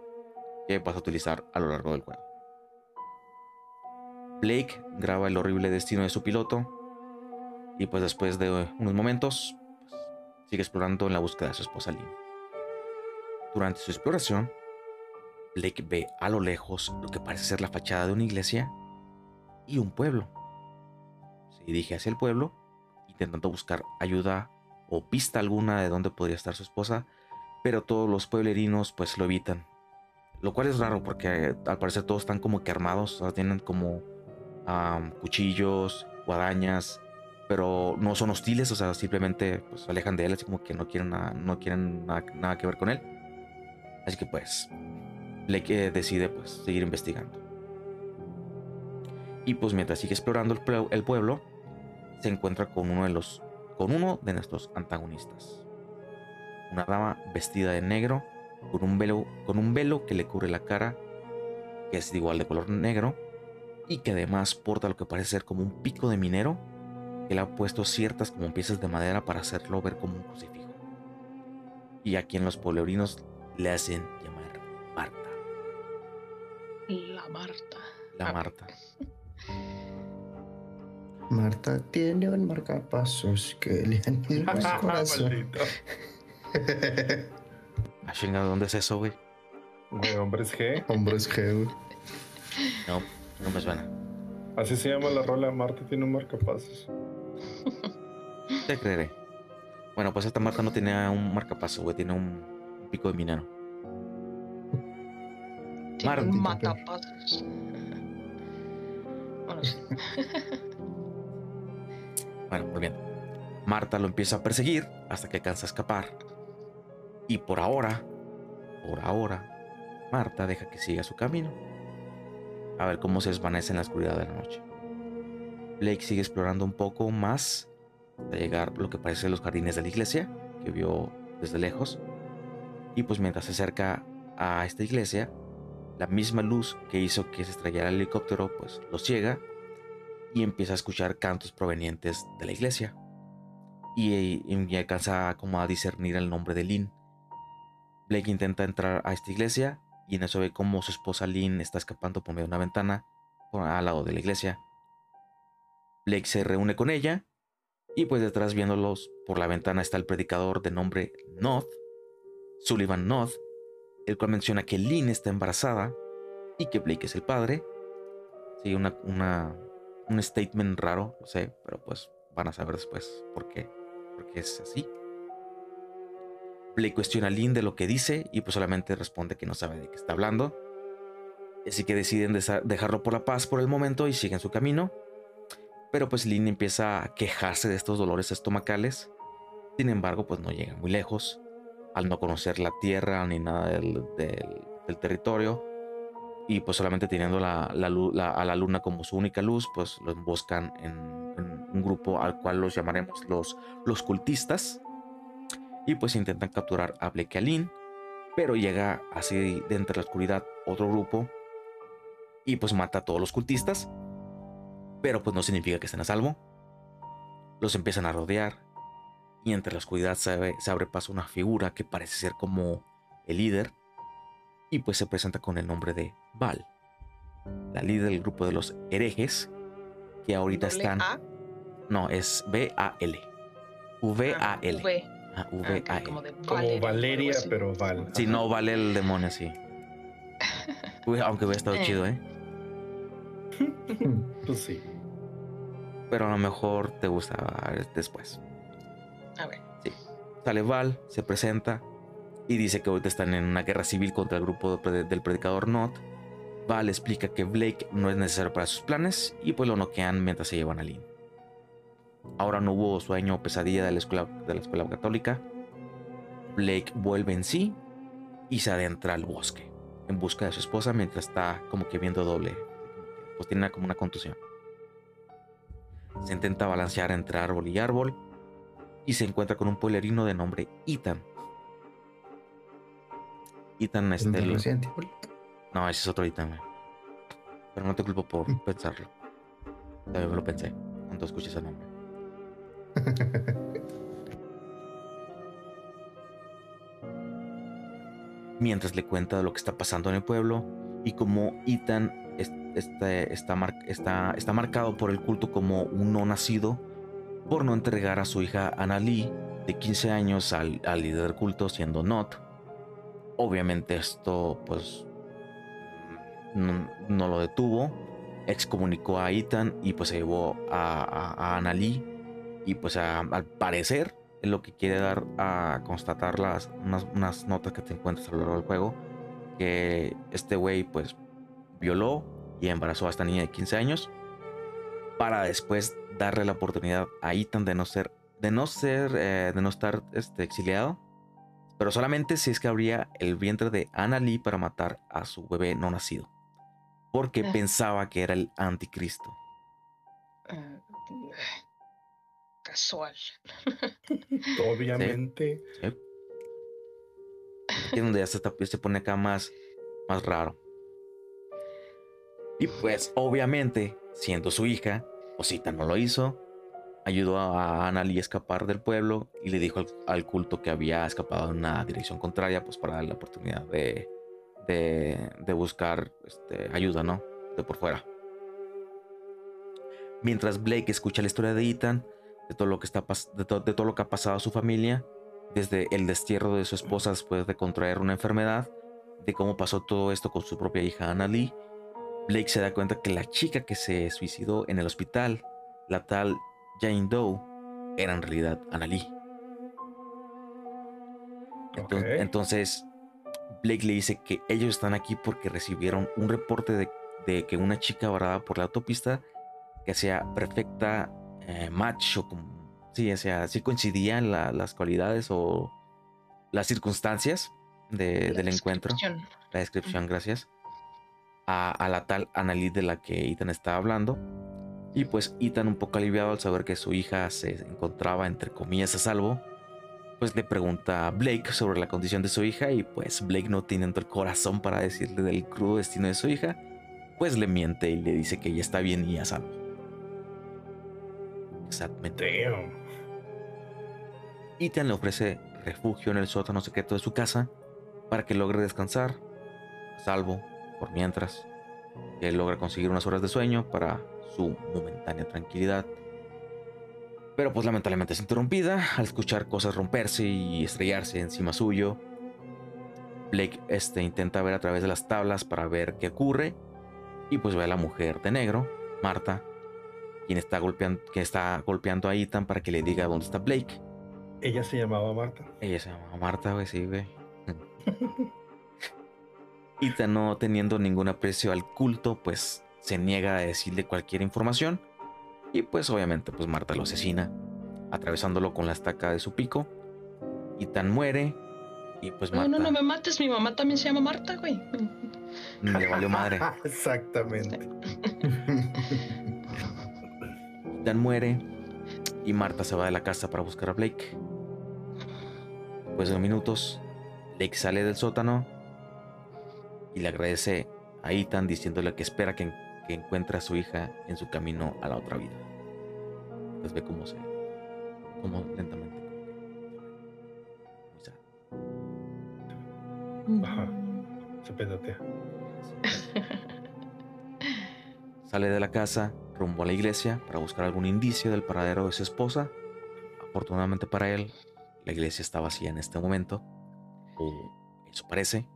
A: que vas a utilizar a lo largo del juego. Blake graba el horrible destino de su piloto y pues después de unos momentos pues, sigue explorando en la búsqueda de su esposa Lynn. Durante su exploración, Blake ve a lo lejos lo que parece ser la fachada de una iglesia y un pueblo. Se dirige hacia el pueblo intentando buscar ayuda o pista alguna de dónde podría estar su esposa, pero todos los pueblerinos pues lo evitan. Lo cual es raro porque al parecer todos están como que armados, tienen como cuchillos, guadañas, pero no son hostiles, o sea, simplemente pues, se alejan de él, así como que no quieren, nada, no quieren nada, que ver con él. Así que pues Blake decide pues seguir investigando. Y pues mientras sigue explorando el pueblo, se encuentra con uno de los con uno de nuestros antagonistas. Una dama vestida de negro con un velo con un velo que le cubre la cara, que es igual de color negro y que además porta lo que parece ser como un pico de minero que le ha puesto ciertas como piezas de madera para hacerlo ver como un crucifijo. Y a quien los pueblerinos le hacen llamar Marta.
C: La Marta.
A: La
C: Ah,
A: Marta.
D: Marta tiene un marcapasos que le anima el corazón.
B: Maldito.
A: Ah, chinga, ¿dónde es eso, güey?
B: Güey, hombres G.
D: Hombres G, güey.
A: No, no me suena.
B: Así se llama la rola. Marta tiene un marcapasos.
A: Te creeré. Bueno, pues esta Marta no tenía un marcapaso, güey, tiene un, pico de minero.
C: Tiene
A: Marta.
C: un matapasos. Bueno, sí.
A: Bueno, volviendo. Marta lo empieza a perseguir hasta que alcanza a escapar. Y por ahora, por ahora, Marta deja que siga su camino. A ver cómo se desvanece en la oscuridad de la noche. Blake sigue explorando un poco más hasta llegar a lo que parece los jardines de la iglesia, que vio desde lejos. Y pues mientras se acerca a esta iglesia, la misma luz que hizo que se estrellara el helicóptero, pues lo ciega y empieza a escuchar cantos provenientes de la iglesia. Y, y alcanza como a discernir el nombre de Lynn. Blake intenta entrar a esta iglesia y en eso ve como su esposa Lynn está escapando por medio de una ventana al lado de la iglesia. Blake se reúne con ella y pues detrás viéndolos por la ventana está el predicador de nombre Noth, Sullivan Noth, el cual menciona que Lynn está embarazada y que Blake es el padre. Sí, una, un statement raro, lo sé, pero pues van a saber después por qué, por qué es así. Blake cuestiona a Lynn de lo que dice y pues solamente responde que no sabe de qué está hablando. Así que deciden dejarlo por la paz por el momento y siguen su camino. Pero pues Lynn empieza a quejarse de estos dolores estomacales. Sin embargo, pues no llega muy lejos. Al no conocer la tierra ni nada del- del territorio. Y pues solamente teniendo la, la a la luna como su única luz, pues lo emboscan en, un grupo al cual los llamaremos los, los cultistas. Y pues intentan capturar a Lynn. Pero llega así de entre la oscuridad otro grupo. Y pues mata a todos los cultistas. Pero pues no significa que estén a salvo. Los empiezan a rodear. Y entre la oscuridad se, se abre paso una figura que parece ser como el líder. Y pues se presenta con el nombre de Val. La líder del grupo de los herejes. Que ahorita están...
C: A,
A: No, es V-A-L. V-A-L.
C: V.
A: Ah,
C: Ah, ok,
A: V-A-L.
C: como de
B: Como
C: Valeria,
B: pero Val.
A: Si no vale el demonio, sí. Uy, aunque hubiera estado
C: Eh.
A: chido, ¿eh?
B: Pues sí.
A: Pero a lo mejor te gusta después.
C: A ver.
A: Sale Val, se presenta y dice que ahorita están en una guerra civil contra el grupo del predicador Not. Val explica que Blake no es necesario para sus planes y pues lo noquean mientras se llevan a Lynn. Ahora no hubo sueño o pesadilla de la escuela, de la escuela católica. Blake vuelve en sí y se adentra al bosque en busca de su esposa mientras está como que viendo doble. Pues tiene como una contusión. Se intenta balancear entre árbol y árbol y se encuentra con un pueblerino de nombre Ethan. Ethan
D: ¿Es
A: este, no, ese es otro Ethan, güey. Pero no te culpo por pensarlo. También me lo pensé cuando escuché ese nombre. Mientras le cuenta lo que está pasando en el pueblo y cómo Ethan es- este- está, mar- está- está marcado por el culto como un no nacido por no entregar a su hija Annalie de 15 años al, al líder del culto siendo Not. Obviamente esto pues no, lo detuvo, excomunicó a Ethan y pues se llevó a, a, y pues a- al parecer lo que quiere dar a constatar las, unas, unas notas que te encuentras a lo largo del juego, que este güey pues violó y embarazó a esta niña de 15 años para después darle la oportunidad a Ethan de no ser, de no ser, eh, de no estar este, exiliado, pero solamente si es que abría el vientre de Annalie para matar a su bebé no nacido, porque pensaba que era el anticristo.
C: eh, casual.
B: Obviamente.
A: Aquí es donde ya se, está- se pone acá más, más raro. Y pues obviamente, siendo su hija, Osita no lo hizo. Ayudó a Annalie a escapar del pueblo y le dijo al, culto que había escapado en una dirección contraria, pues para darle la oportunidad de, de, buscar este, ayuda, ¿no? De por fuera. Mientras Blake escucha la historia de Ethan, de todo lo que, está, de, de todo lo que ha pasado a su familia, desde el destierro de su esposa después de contraer una enfermedad, de cómo pasó todo esto con su propia hija Annalie, Blake se da cuenta que la chica que se suicidó en el hospital, la tal Jane Doe, era en realidad Annalie. Entonces, Blake le dice que ellos están aquí porque recibieron un reporte de, que una chica varada por la autopista que hacía perfecta eh, match o como Sí, o sea, sí coincidían las cualidades o las circunstancias del encuentro. La descripción, gracias. A, la tal Annalise de la que Ethan estaba hablando. Y pues Ethan, un poco aliviado al saber que su hija se encontraba, entre comillas, a salvo, pues le pregunta a Blake sobre la condición de su hija. Y pues Blake, no teniendo el corazón para decirle del crudo destino de su hija, pues le miente y le dice que ella está bien y a salvo. Exactamente. Ethan le ofrece refugio en el sótano secreto de su casa para que logre descansar, a salvo, por mientras, que logra conseguir unas horas de sueño para su momentánea tranquilidad. Pero pues lamentablemente es interrumpida al escuchar cosas romperse y estrellarse encima suyo. Blake este, intenta ver a través de las tablas para ver qué ocurre y pues ve a la mujer de negro, Marta, quien está golpeando, que está golpeando a Ethan para que le diga dónde está Blake.
B: Ella se llamaba Marta.
A: Ella se llamaba Marta, güey, sí, güey. Ethan, no teniendo ningún aprecio al culto, pues se niega a decirle cualquier información. Y pues obviamente, pues Marta lo asesina, atravesándolo con la estaca de su pico. Ethan muere. Y pues
C: Marta. No, no, no me mates, mi mamá también se llama Marta, güey.
A: Le valió madre.
B: Exactamente.
A: Dan muere y Marta se va de la casa para buscar a Blake. Después de unos minutos, Blake sale del sótano y le agradece a Ethan diciéndole que espera que, encuentre a su hija en su camino a la otra vida. Pues ve cómo se. cómo lentamente.
B: Se pedotea.
A: Sale de la casa rumbo a la iglesia para buscar algún indicio del paradero de su esposa. Afortunadamente para él, la iglesia está vacía en este momento, eso parece,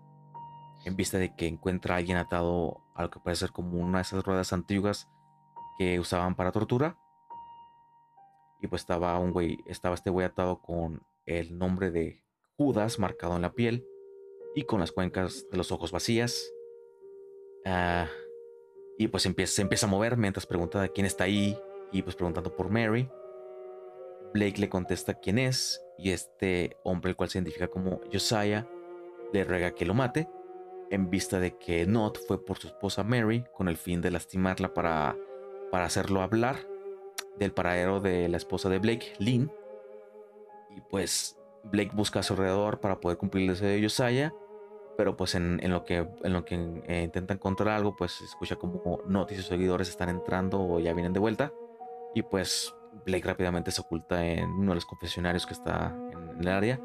A: en vista de que encuentra a alguien atado a lo que puede ser como una de esas ruedas antiguas que usaban para tortura. Y pues estaba un güey, estaba este güey atado con el nombre de Judas marcado en la piel y con las cuencas de los ojos vacías. Ah, y pues empieza, se empieza a mover mientras pregunta quién está ahí y pues preguntando por Mary. Blake le contesta quién es y este hombre, el cual se identifica como Josiah, le ruega que lo mate en vista de que Not fue por su esposa Mary con el fin de lastimarla para, para hacerlo hablar del paradero de la esposa de Blake, Lynn. Y pues Blake busca a su alrededor para poder cumplir el deseo de Josiah pero pues en, lo que, en lo que eh, intenta encontrar algo, pues escucha como noticias seguidores están entrando o ya vienen de vuelta. Y pues Blake rápidamente se oculta en uno de los confesionarios que está en, el área.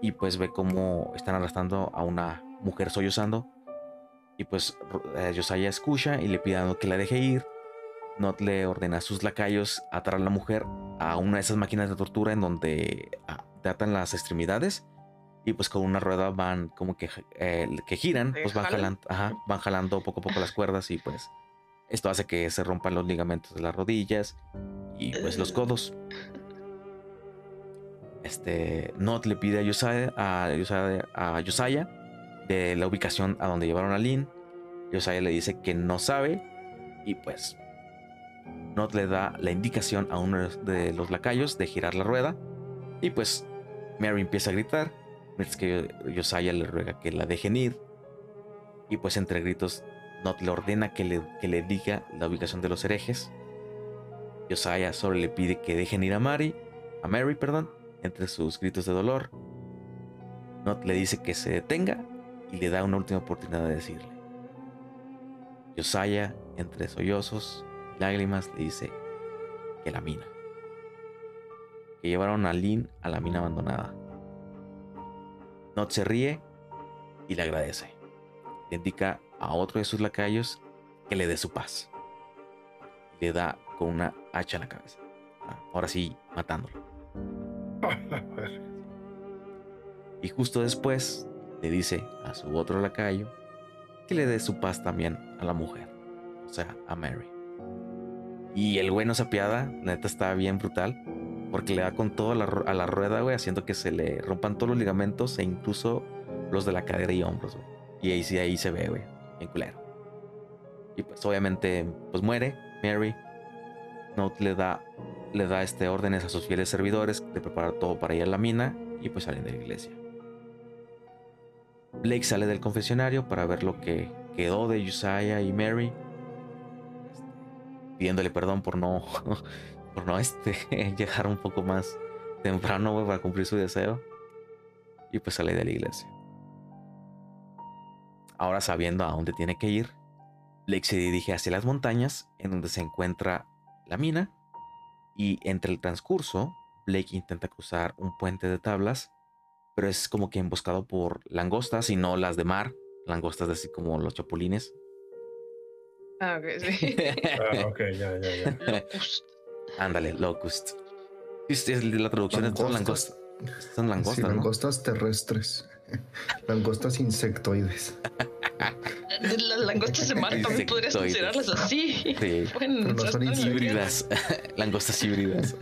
A: Y pues ve cómo están arrastrando a una mujer sollozando. Y pues eh, Josiah escucha y le pide que la deje ir. Not le ordena a sus lacayos atar a la mujer a una de esas máquinas de tortura en donde ah, te atan las extremidades y pues con una rueda van como que, eh, que giran, pues van jalando, van jalando poco a poco las cuerdas y pues esto hace que se rompan los ligamentos de las rodillas y pues los codos. Este, Not le pide a Josiah, a Josiah, de la ubicación a donde llevaron a Lynn. Josiah le dice que no sabe y pues Not le da la indicación a uno de los lacayos de girar la rueda y pues Mary empieza a gritar Mientras que Josiah le ruega que la dejen ir. Y pues entre gritos, Not le ordena que le, que le diga la ubicación de los herejes. Josiah solo le pide que dejen ir a Mary, a Mary, perdón, entre sus gritos de dolor. Not le dice que se detenga y le da una última oportunidad de decirle. Josiah, entre sollozos y lágrimas, le dice que la mina. Que llevaron a Lynn a la mina abandonada. Not se ríe y le agradece. Le indica a otro de sus lacayos que le dé su paz. Le da con una hacha en la cabeza. Ah, Ahora sí, matándolo. Y justo después le dice a su otro lacayo que le dé su paz también a la mujer, o sea, a Mary. Y el güey no se apiada, neta está bien brutal, porque le da con todo a la, ru- a la rueda, güey, haciendo que se le rompan todos los ligamentos e incluso los de la cadera y hombros, güey. Y ahí sí, ahí se ve, güey, bien culero. Y pues obviamente, pues muere Mary. Note le da, le da este órdenes a sus fieles servidores de preparar todo para ir a la mina y pues salen de la iglesia. Blake sale del confesionario para ver lo que quedó de Josiah y Mary, este, pidiéndole perdón por no, por no este, llegar un poco más temprano para cumplir su deseo. Y pues sale de la iglesia. Ahora sabiendo a dónde tiene que ir, Blake se dirige hacia las montañas en donde se encuentra la mina y entre el transcurso Blake intenta cruzar un puente de tablas pero es como que emboscado por langostas y no las de mar, langostas así como los chapulines.
C: Ah, ok, sí.
B: Ah, ok, ya, ya, ya.
C: Locust.
A: Ándale, locust. Es- es- la traducción es son langostas. Son langostas,
D: Sí,
A: ¿no?
D: langostas terrestres. langostas insectoides.
C: Las langostas de mar también podrías considerarlas así.
A: Sí.
C: Bueno,
D: no son.
A: Híbridas. langostas híbridas.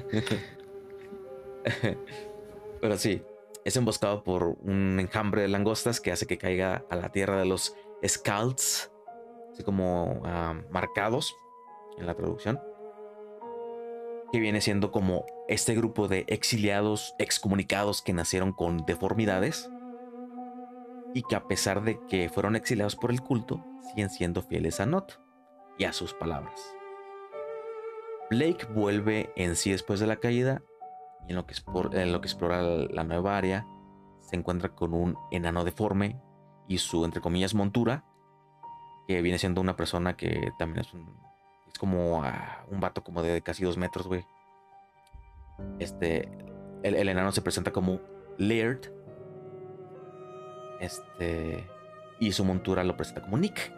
A: Pero sí, es emboscado por un enjambre de langostas que hace que caiga a la tierra de los Scalds, así como ah, marcados en la traducción. Que viene siendo como este grupo de exiliados, excomunicados que nacieron con deformidades y que a pesar de que fueron exiliados por el culto, siguen siendo fieles a Not y a sus palabras. Blake vuelve en sí después de la caída y en lo que, espor- en lo que explora la nueva área se encuentra con un enano deforme y su, entre comillas, montura, que viene siendo una persona que también es un... Es como ah, un vato como de casi dos metros, güey. Este... El, el enano se presenta como Laird. Este... Y su montura lo presenta como Nick.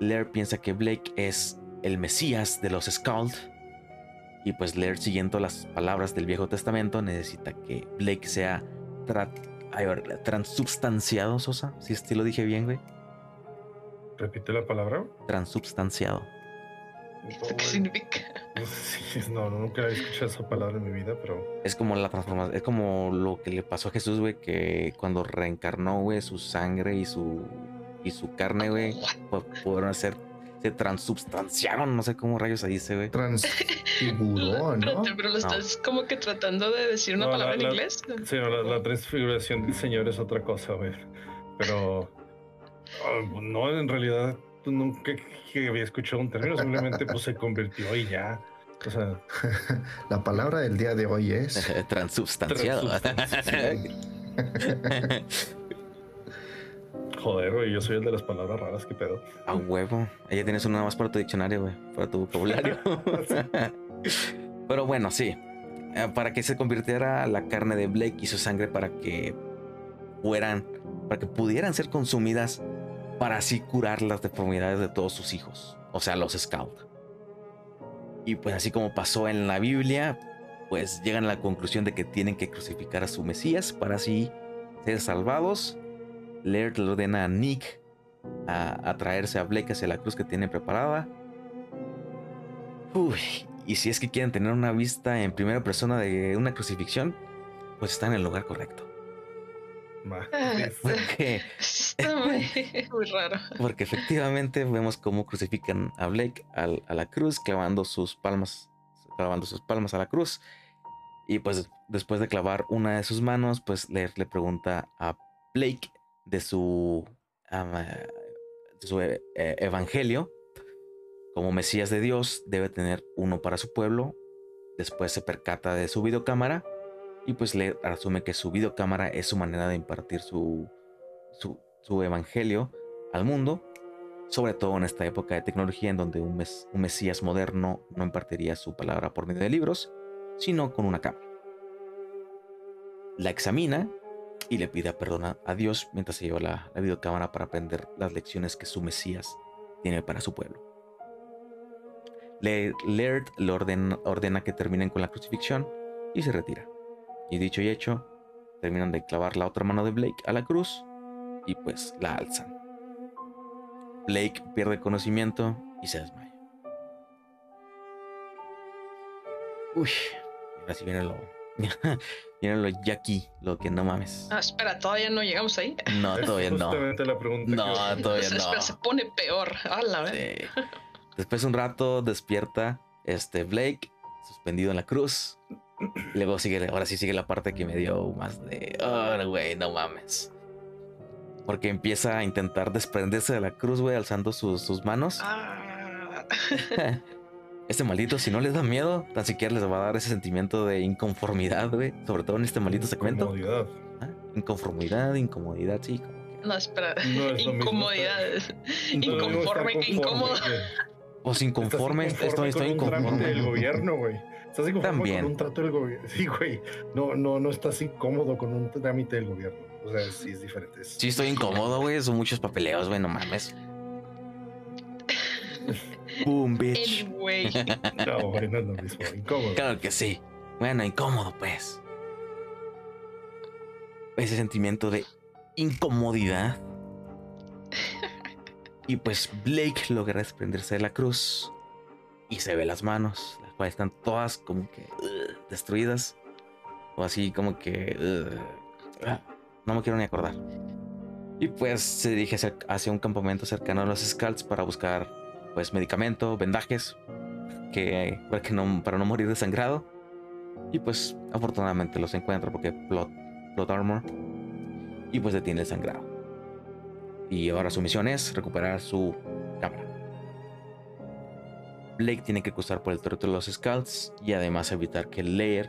A: Laird piensa que Blake es el Mesías de los Skald. Y pues Laird, siguiendo las palabras del Viejo Testamento, necesita que Blake sea tra- ver, transubstanciado, Sosa. Si es que lo dije bien, güey.
B: Repite la palabra.
A: Transubstanciado.
C: ¿Esto qué significa?
B: No, nunca he escuchado esa palabra en mi vida, pero
A: Es como la transformación, es como lo que le pasó a Jesús, güey, que cuando reencarnó, güey, su sangre y su y su carne, güey, pu- pudieron ser se transubstanciaron, no sé cómo rayos se dice, güey.
D: Transfiguró, ¿no?
C: Pero lo
A: No.
C: estás como que tratando de decir una
B: No,
C: palabra
B: la-
C: en
B: la-
C: inglés.
B: sí, no, la, la transfiguración del Señor es otra cosa, güey. Pero ah, no, en realidad pues, nunca que había escuchado un término, simplemente pues se convirtió y ya. O sea,
D: La palabra del día de hoy es.
A: Transubstanciado.
B: transubstanciado. Joder, güey, yo soy el de las palabras raras, qué pedo.
A: A huevo. Ahí tienes una más para tu diccionario, güey. Para tu vocabulario. Pero bueno, sí. Eh, Para que se convirtiera la carne de Blake y su sangre para que fueran, para que pudieran ser consumidas para así curar las deformidades de todos sus hijos. O sea, los Scout. Y pues así como pasó en la Biblia, pues llegan a la conclusión de que tienen que crucificar a su Mesías para así ser salvados. Laird le ordena a Nick a, a traerse a Blake hacia la cruz que tiene preparada. Uy, y si es que quieren tener una vista en primera persona de una crucifixión, pues están en el lugar correcto.
C: Ah,
A: Porque,
C: Está muy, muy raro.
A: porque efectivamente vemos cómo crucifican a Blake al- a la cruz, clavando sus palmas, clavando sus palmas a la cruz. Y pues después de clavar una de sus manos, pues le, le pregunta a Blake de su, su eh, eh, evangelio. Como Mesías de Dios, debe tener uno para su pueblo. Después se percata de su videocámara y pues le asume que su videocámara es su manera de impartir su, su, su evangelio al mundo. sobre todo en esta época de tecnología en donde un, un mesías moderno no impartiría su palabra por medio de libros, sino con una cámara. La examina y le pide perdón a Dios mientras se lleva la, videocámara para aprender las lecciones que su Mesías tiene para su pueblo. Laird le ordena, ordena que terminen con la crucifixión y se retira. Y dicho y hecho, terminan de clavar la otra mano de Blake a la cruz y pues la alzan. Blake pierde conocimiento y se desmaya. Uy, ahora sí viene lo, Míralo ya aquí, lo que no mames.
C: Ah, espera, todavía no llegamos ahí.
A: No, todavía no.
B: la pregunta
A: no, todavía no. Espera,
C: se pone peor. A vez.
A: Después un rato despierta este Blake, suspendido en la cruz. Luego sigue, ahora sí sigue la parte que me dio más de. Oh, güey, no mames. Porque empieza a intentar desprenderse de la cruz, güey, alzando sus, sus manos. Ah. Este maldito, si no les da miedo, tan siquiera les va a dar ese sentimiento de inconformidad, güey. Sobre todo en este maldito segmento.
B: Incomodidad.
A: ¿Ah? Inconformidad, incomodidad, sí.
C: No, espera. incomodidad. Inconforme que incómodo.
A: Pues inconforme, estoy, estoy inconforme.
B: del gobierno, güey. Estás inconforme También. con un trato del gobierno. Sí, güey. No, no, no estás incómodo con un trámite del gobierno. O sea, sí es diferente.
A: Sí, estoy incómodo, güey. Son muchos papeleos, güey. No mames. Boom, bitch.
B: No, bueno, no es lo mismo. Incómodo.
A: Claro que sí. Bueno, incómodo, pues. Ese sentimiento de incomodidad. Y pues Blake logra desprenderse de la cruz. Y se ve las manos, las cuales están todas como que destruidas. O así como que... Ah, no me quiero ni acordar. Y pues se dirige hacia, un campamento cercano a los Scouts para buscar pues medicamento, vendajes, que, para, que no, para no morir desangrado. Y pues afortunadamente los encuentra porque plot, plot armor. Y pues detiene el sangrado. Y ahora su misión es recuperar su cámara. Blake tiene que cruzar por el territorio de los Scouts y además evitar que Lair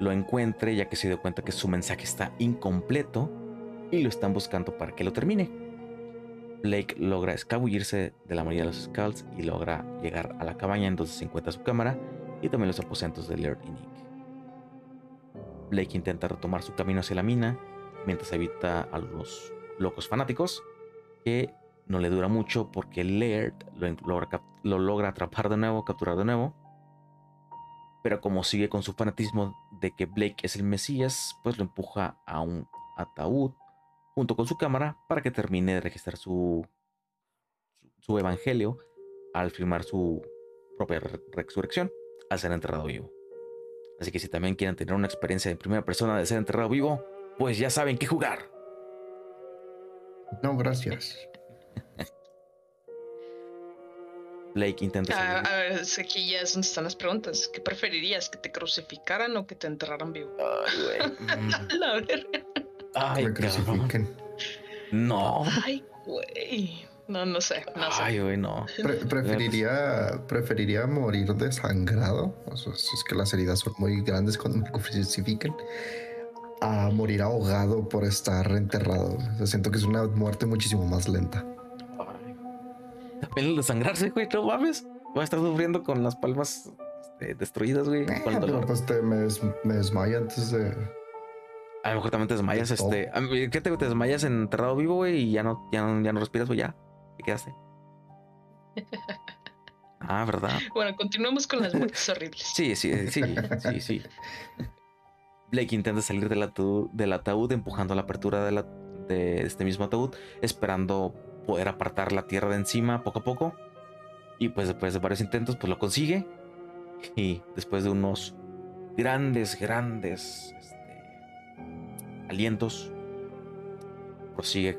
A: lo encuentre ya que se dio cuenta que su mensaje está incompleto y lo están buscando para que lo termine. Blake logra escabullirse de la mayoría de los Scouts y logra llegar a la cabaña en donde se encuentra su cámara y también los aposentos de Laird y Nick. Blake intenta retomar su camino hacia la mina mientras evita a los locos fanáticos que no le dura mucho porque Laird lo logra, atrapar de nuevo, capturar de nuevo. Pero como sigue con su fanatismo de que Blake es el Mesías, pues lo empuja a un ataúd junto con su cámara para que termine de registrar su, su, evangelio al firmar su propia resurrección al ser enterrado vivo. Así que si también quieren tener una experiencia en primera persona de ser enterrado vivo, pues ya saben qué jugar.
D: No, gracias.
A: Blake intenta.
C: Ah, a, ver, aquí ya es donde están las preguntas. ¿Qué preferirías? ¿Que te crucificaran o que te enterraran vivo?
A: Ay, güey.
C: La verga.
A: Ay, crucifiquen. No.
C: Ay, güey. No, no sé, no sé.
A: Ay, güey, no.
D: preferiría, preferiría morir desangrado. O sea, es que las heridas son muy grandes cuando me crucifiquen. A morir ahogado por estar enterrado. siento que es una muerte muchísimo más lenta.
A: También el desangrarse, güey, no mames. Voy a estar sufriendo con las palmas este, destruidas, güey.
D: Eh, pues te, me, me desmayo antes de
A: a lo mejor también te desmayas, este. ¿Qué te, te desmayas enterrado vivo, güey? Y ya no, ya no, ya no respiras, güey, ya. ¿Qué quedaste? Ah, ¿verdad?
C: Bueno, continuamos con las muertes horribles.
A: Sí, sí, sí, sí, sí. Blake intenta salir del ataúd, del ataúd empujando la apertura de, la, de este mismo ataúd, esperando poder apartar la tierra de encima poco a poco. Y pues después de varios intentos, pues lo consigue. Y después de unos grandes, grandes alientos, prosigue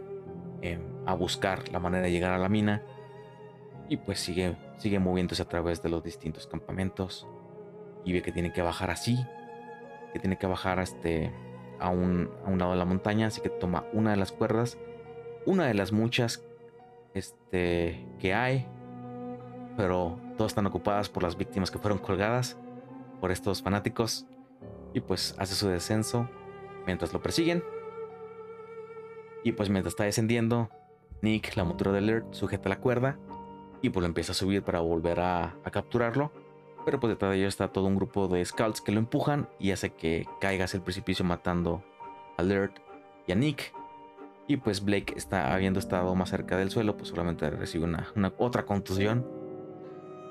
A: em, a buscar la manera de llegar a la mina y pues sigue, sigue moviéndose a través de los distintos campamentos y ve que tiene que bajar así, que tiene que bajar este, a, un, a un lado de la montaña, así que toma una de las cuerdas, una de las muchas este, que hay, pero todas están ocupadas por las víctimas que fueron colgadas por estos fanáticos y pues hace su descenso mientras lo persiguen. Y pues mientras está descendiendo, Nick, la montura de Alert, sujeta la cuerda y pues lo empieza a subir para volver a, capturarlo. Pero pues detrás de ello está todo un grupo de scouts que lo empujan y hace que caiga hacia el precipicio matando a Alert y a Nick. Y pues Blake está habiendo estado más cerca del suelo, pues solamente recibe una, una otra contusión.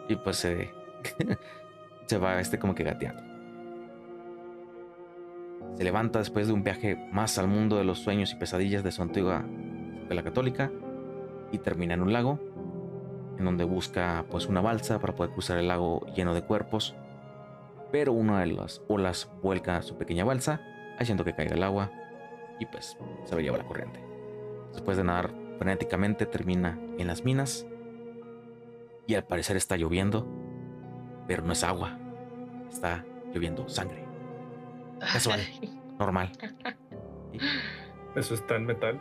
A: Y pues se se va este como que gateando. Se levanta después de un viaje más al mundo de los sueños y pesadillas de su antigua escuela católica y termina en un lago en donde busca pues una balsa para poder cruzar el lago lleno de cuerpos, pero una de las olas vuelca su pequeña balsa haciendo que caiga el agua y pues se lo lleva la corriente. Después de nadar frenéticamente termina en las minas y al parecer está lloviendo, pero no es agua, está lloviendo sangre. Casual, normal.
B: Eso está en metal.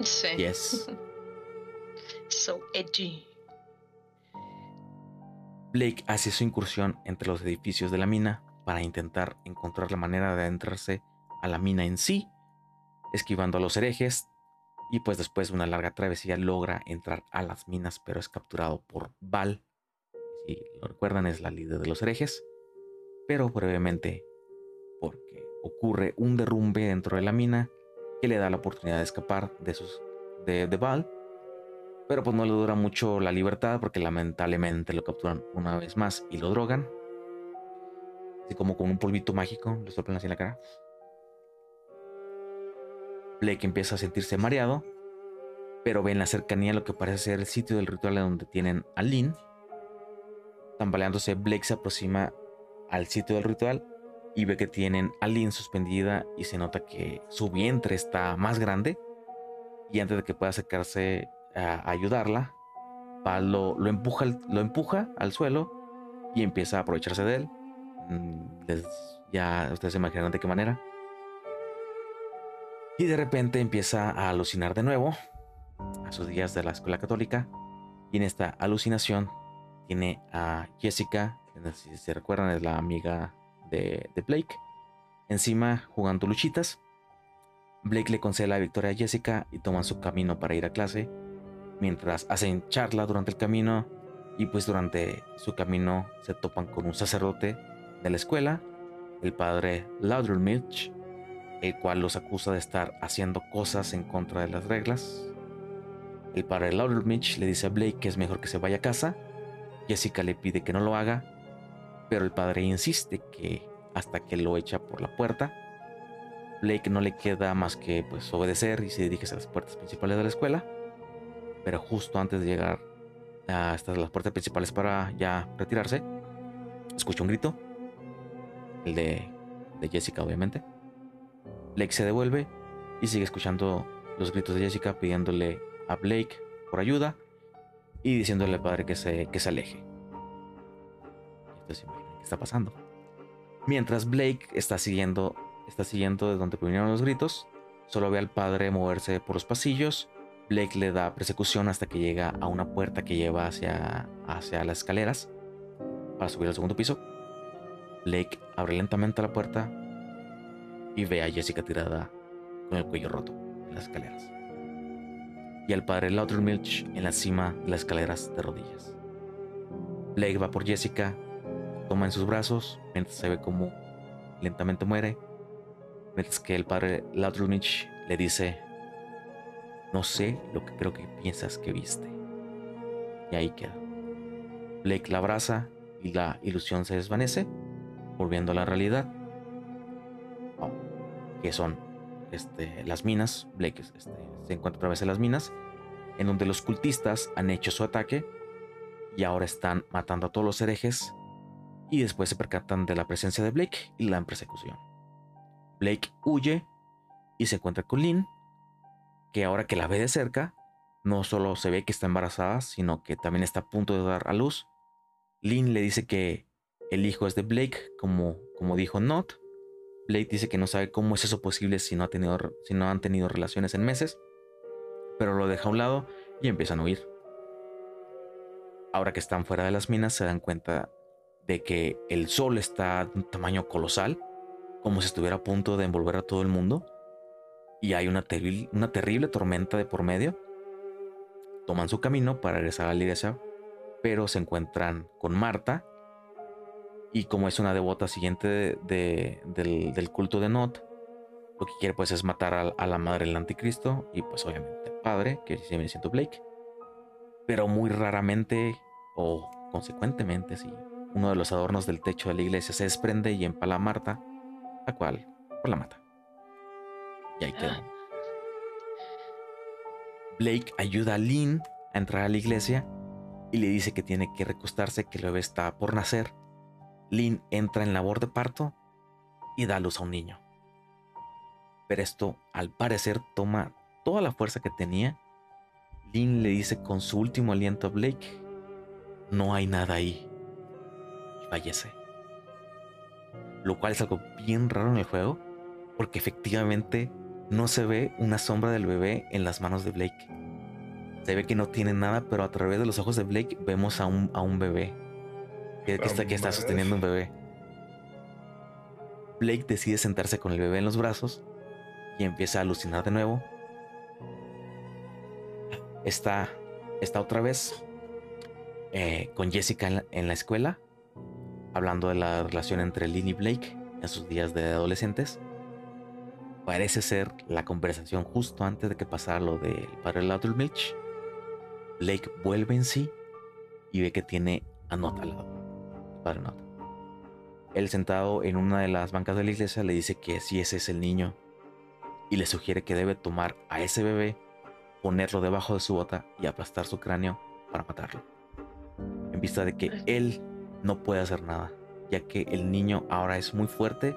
C: Sí.
A: Yes.
C: So edgy.
A: Blake hace su incursión entre los edificios de la mina para intentar encontrar la manera de adentrarse a la mina en sí, esquivando a los herejes, y pues después de una larga travesía logra entrar a las minas, pero es capturado por Val. Si lo recuerdan, es la líder de los herejes, pero brevemente porque ocurre un derrumbe dentro de la mina que le da la oportunidad de escapar de, sus, de, de Val pero pues no le dura mucho la libertad porque lamentablemente lo capturan una vez más y lo drogan. Así como con un polvito mágico, le soplan así en la cara. Blake empieza a sentirse mareado, pero ve en la cercanía lo que parece ser el sitio del ritual donde tienen a Lynn. Tambaleándose, Blake se aproxima al sitio del ritual y ve que tienen a Lynn suspendida y se nota que su vientre está más grande. Y antes de que pueda acercarse a ayudarla, Val lo, empuja, lo empuja al suelo y empieza a aprovecharse de él. Mm, ya ustedes se imaginarán de qué manera. Y de repente empieza a alucinar de nuevo a sus días de la escuela católica. Y en esta alucinación tiene a Jessica, si se recuerdan es la amiga de, Blake, encima jugando luchitas. Blake le concede la victoria a Jessica y toman su camino para ir a clase mientras hacen charla durante el camino y pues durante su camino se topan con un sacerdote de la escuela, el padre Loudermilch, el cual los acusa de estar haciendo cosas en contra de las reglas. El padre Loudermilch le dice a Blake que es mejor que se vaya a casa, Jessica le pide que no lo haga, pero el padre insiste que hasta que lo echa por la puerta, Blake no le queda más que pues obedecer y se dirige a las puertas principales de la escuela pero justo antes de llegar a estas las puertas principales para ya retirarse, escucha un grito, el de, de Jessica obviamente. Blake se devuelve y sigue escuchando los gritos de Jessica pidiéndole a Blake por ayuda y diciéndole al padre que se, que se aleje. Entonces se imaginan qué está pasando. Mientras Blake está siguiendo, está siguiendo de donde provinieron los gritos, solo ve al padre moverse por los pasillos Blake le da persecución hasta que llega a una puerta que lleva hacia, hacia las escaleras para subir al segundo piso. Blake abre lentamente la puerta y ve a Jessica tirada con el cuello roto en las escaleras. Y al padre Loudermilch en la cima de las escaleras de rodillas. Blake va por Jessica, toma en sus brazos mientras se ve como lentamente muere. Mientras que el padre Loudermilch le dice no sé lo que creo que piensas que viste. Y ahí queda. Blake la abraza y la ilusión se desvanece, volviendo a la realidad. Oh, que son este, las minas. Blake este, se encuentra otra vez en las minas, en donde los cultistas han hecho su ataque y ahora están matando a todos los herejes. Y después se percatan de la presencia de Blake y dan persecución. Blake huye y se encuentra con Lynn, que ahora que la ve de cerca, no solo se ve que está embarazada, sino que también está a punto de dar a luz. Lynn le dice que el hijo es de Blake, como, como dijo Not. Blake dice que no sabe cómo es eso posible si no, ha tenido, si no han tenido relaciones en meses, pero lo deja a un lado y empiezan a huir. Ahora que están fuera de las minas se dan cuenta de que el sol está de un tamaño colosal, como si estuviera a punto de envolver a todo el mundo y hay una, una terrible tormenta de por medio. toman su camino para regresar a la iglesia, pero se encuentran con Marta. Y como es una devota siguiente de- del, culto de Not, lo que quiere pues es matar a, a la madre del anticristo y pues obviamente al padre, que se viene siendo Blake. Pero muy raramente o consecuentemente, sí, uno de los adornos del techo de la iglesia se desprende y empala a Marta, la cual pues, la mata. Y ahí quedó. Blake ayuda a Lynn a entrar a la iglesia y le dice que tiene que recostarse, que el bebé está por nacer. Lynn entra en labor de parto y da luz a un niño. Pero esto, al parecer, toma toda la fuerza que tenía. Lynn le dice con su último aliento a Blake, no hay nada ahí. Fallece. Lo cual es algo bien raro en el juego, porque efectivamente no se ve una sombra del bebé en las manos de Blake. Se ve que no tiene nada, pero a través de los ojos de Blake vemos a un, a un bebé. Que, que está, que está sosteniendo un bebé. Blake decide sentarse con el bebé en los brazos y empieza a alucinar de nuevo. Está, está otra vez eh, con Jessica en la, en la escuela, hablando de la relación entre Lynn y Blake en sus días de adolescentes. Parece ser la conversación justo antes de que pasara lo del padre Milch. Blake vuelve en sí y ve que tiene a Not al lado. el Padre Not. Él sentado en una de las bancas de la iglesia le dice que si ese es el niño y le sugiere que debe tomar a ese bebé, ponerlo debajo de su bota y aplastar su cráneo para matarlo. En vista de que él no puede hacer nada, ya que el niño ahora es muy fuerte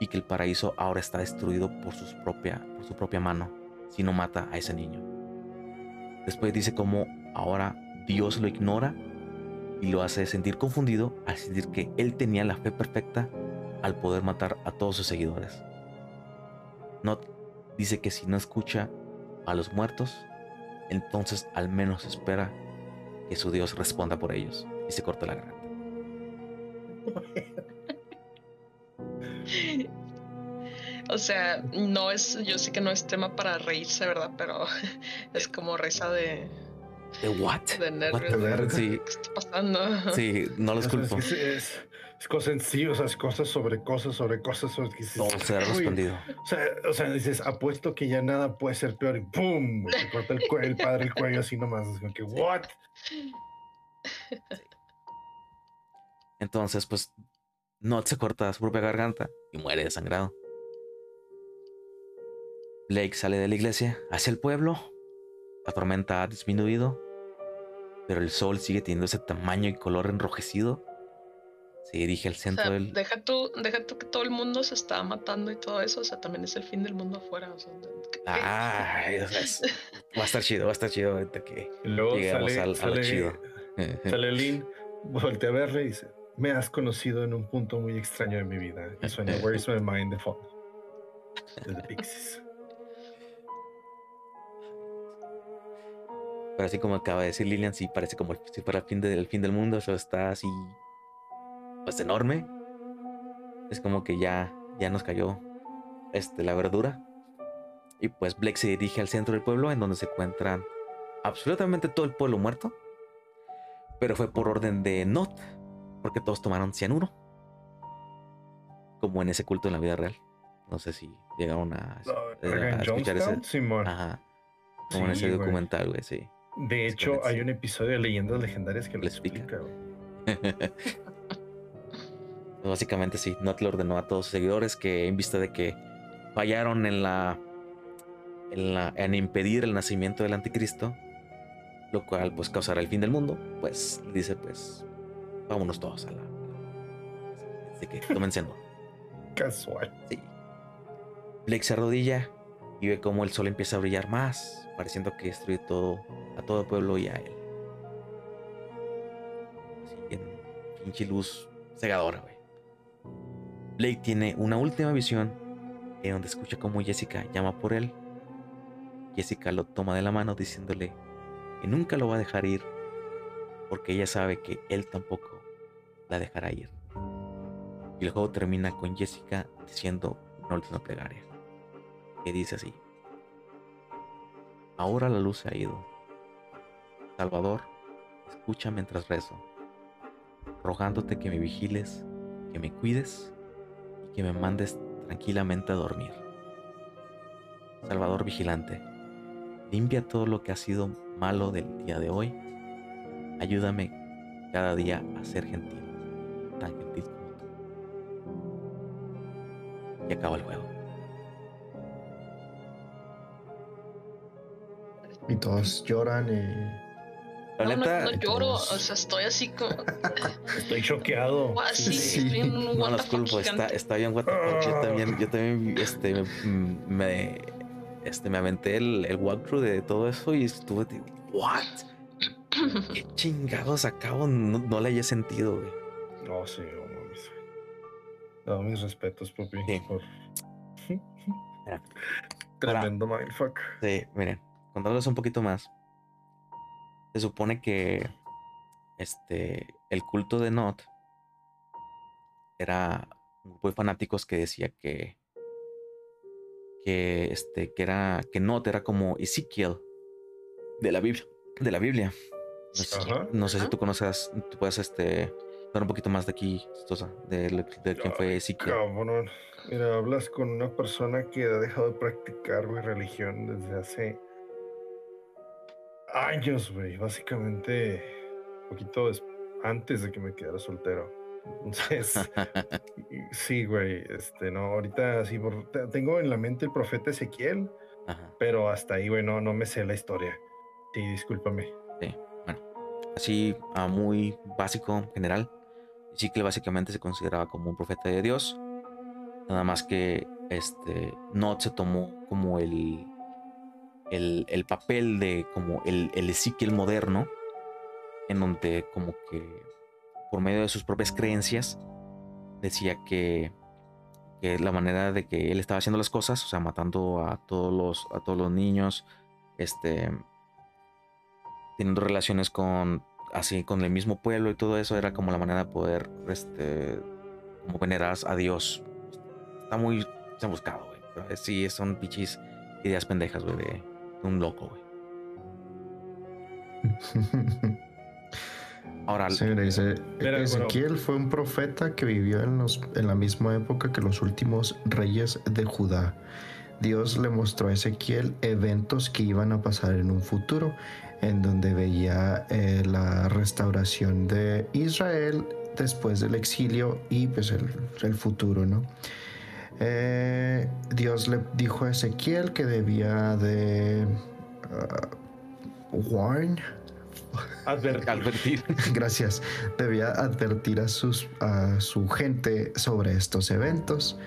A: y que el paraíso ahora está destruido por, sus propia, por su propia mano si no mata a ese niño. Después dice cómo ahora Dios lo ignora y lo hace sentir confundido al sentir que él tenía la fe perfecta al poder matar a todos sus seguidores. Not dice que si no escucha a los muertos, entonces al menos espera que su Dios responda por ellos y se corta la garganta.
C: O sea, no es, yo sé que no es tema para reírse, ¿verdad? Pero es como risa de,
A: ¿De what?
C: de nervios.
D: verga?
A: Sí,
C: ¿Qué está pasando?
A: sí, no los culpo.
B: Es, es, es cosas en sí, o sea, es cosas sobre cosas sobre cosas. sobre que dices,
A: Todo será
B: "Uy".
A: respondido.
B: O sea, o sea, dices, apuesto que ya nada puede ser peor y ¡pum! Se corta el, el padre el cuello así nomás. Es como que, ¿what?
A: Entonces, pues, Not se corta su propia garganta y muere desangrado. Blake sale de la iglesia hacia el pueblo. La tormenta ha disminuido, pero el sol sigue teniendo ese tamaño y color enrojecido. Se dirige al
C: O
A: centro
C: sea,
A: del.
C: deja tú, deja tú que todo el mundo se está matando y todo eso. O sea, también es el fin del mundo afuera. O sea, ¿qué- qué?
A: Ay, o sea, es- va a estar chido, va a estar chido ahorita que
B: luego
A: lleguemos
B: sale,
A: al- a lo
B: sale,
A: chido.
B: sale Lynn, voltea a verle y dice, me has conocido en un punto muy extraño de mi vida. Y suena Where's My Mind de fondo. De The Pixies.
A: Pero así como acaba de decir Lilian, sí parece como si fuera el fin, del el fin del mundo. Eso está así. Pues enorme. Es como que ya, ya nos cayó este, la verdura. Y pues Blake se dirige al centro del pueblo, en donde se encuentran absolutamente todo el pueblo muerto. Pero fue por orden de Not, porque todos tomaron cianuro. Como en ese culto en la vida real. No sé si llegaron a,
B: No,
A: escuchar ese.
B: Simón.
A: Ajá. Como en ese documental, güey, sí.
B: De hecho, hay un episodio de Leyendas Legendarias que lo
A: explica.
B: explica. güey.
A: Básicamente sí, Not le ordenó a todos sus seguidores que en vista de que fallaron en la, en la en impedir el nacimiento del anticristo, lo cual pues causará el fin del mundo, pues dice pues vámonos todos a la así que tomen cianuro.
B: Casual.
A: Sí. Blake se arrodilla y ve cómo el sol empieza a brillar más, pareciendo que destruye todo a todo el pueblo y a él. Así en pinche luz cegadora, güey. Blake tiene una última visión en donde escucha cómo Jessica llama por él. Jessica lo toma de la mano diciéndole que nunca lo va a dejar ir porque ella sabe que él tampoco la dejará ir. Y el juego termina con Jessica diciendo una última plegaria. Que dice así. Ahora la luz se ha ido. Salvador, escucha mientras rezo, rogándote que me vigiles, que me cuides y que me mandes tranquilamente a dormir. Salvador vigilante, limpia todo lo que ha sido malo del día de hoy. Ayúdame cada día a ser gentil, tan gentil como tú. Y acaba el juego.
D: Y todos lloran y...
A: La
C: no, no, lloro, o sea, estoy así como.
B: Estoy choqueado.
C: Sí,
D: Sí.
C: estoy en un
A: no
C: what
A: los culpo, está, está bien what the fuck. Yo también, yo también este, me, me- este, me aventé el, el walkthrough de todo eso y estuve what? ¿Qué chingados acabo? No, no le haya sentido, güey.
B: No, sí, no mames. No, mis respetos, papi.
A: Sí.
B: por-
A: Mira.
B: Tremendo mindfuck.
A: Sí, miren, contándoles un poquito más. Se supone que este el culto de Not era un grupo de fanáticos que decía que que este que era que Not era como Ezequiel de la Biblia, de la Biblia. No sé,
B: Ajá.
A: no sé si tú conoces, tú puedes este dar un poquito más de aquí, Sosa, de, lo- de quién fue Ezequiel.
B: Cabrón. Mira, hablas con una persona que ha dejado de practicar, güey, religión desde hace años, güey. Básicamente, un poquito antes de que me quedara soltero. Entonces, sí, güey, este, no, ahorita sí, por- te- tengo en la mente el profeta Ezequiel,
A: Ajá.
B: pero hasta ahí, güey, no, no me sé la historia. Sí, discúlpame.
A: así a muy básico, general. Ezequiel básicamente se consideraba como un profeta de Dios. Nada más que este Not se tomó como el, el, el papel de como el, el Ezequiel moderno, en donde como que por medio de sus propias creencias decía que, que la manera de que él estaba haciendo las cosas, o sea, matando a todos los, a todos los niños, este, teniendo relaciones con así con el mismo pueblo y todo eso era como la manera de poder este como venerar a Dios. Está muy se han buscado güey. Eh, sí son pichis ideas pendejas güey de, de un loco güey. Ahora
D: Sí, dice, Ezequiel fue un profeta que vivió en, los, en la misma época que los últimos reyes de Judá. Dios le mostró a Ezequiel eventos que iban a pasar en un futuro, en donde veía eh, la restauración de Israel después del exilio y pues el, el futuro, ¿no? Eh, Dios le dijo a Ezequiel que debía de ah, warn,
B: Advertir.
A: advertir
D: Gracias. Debía advertir a, sus, a su gente sobre estos eventos.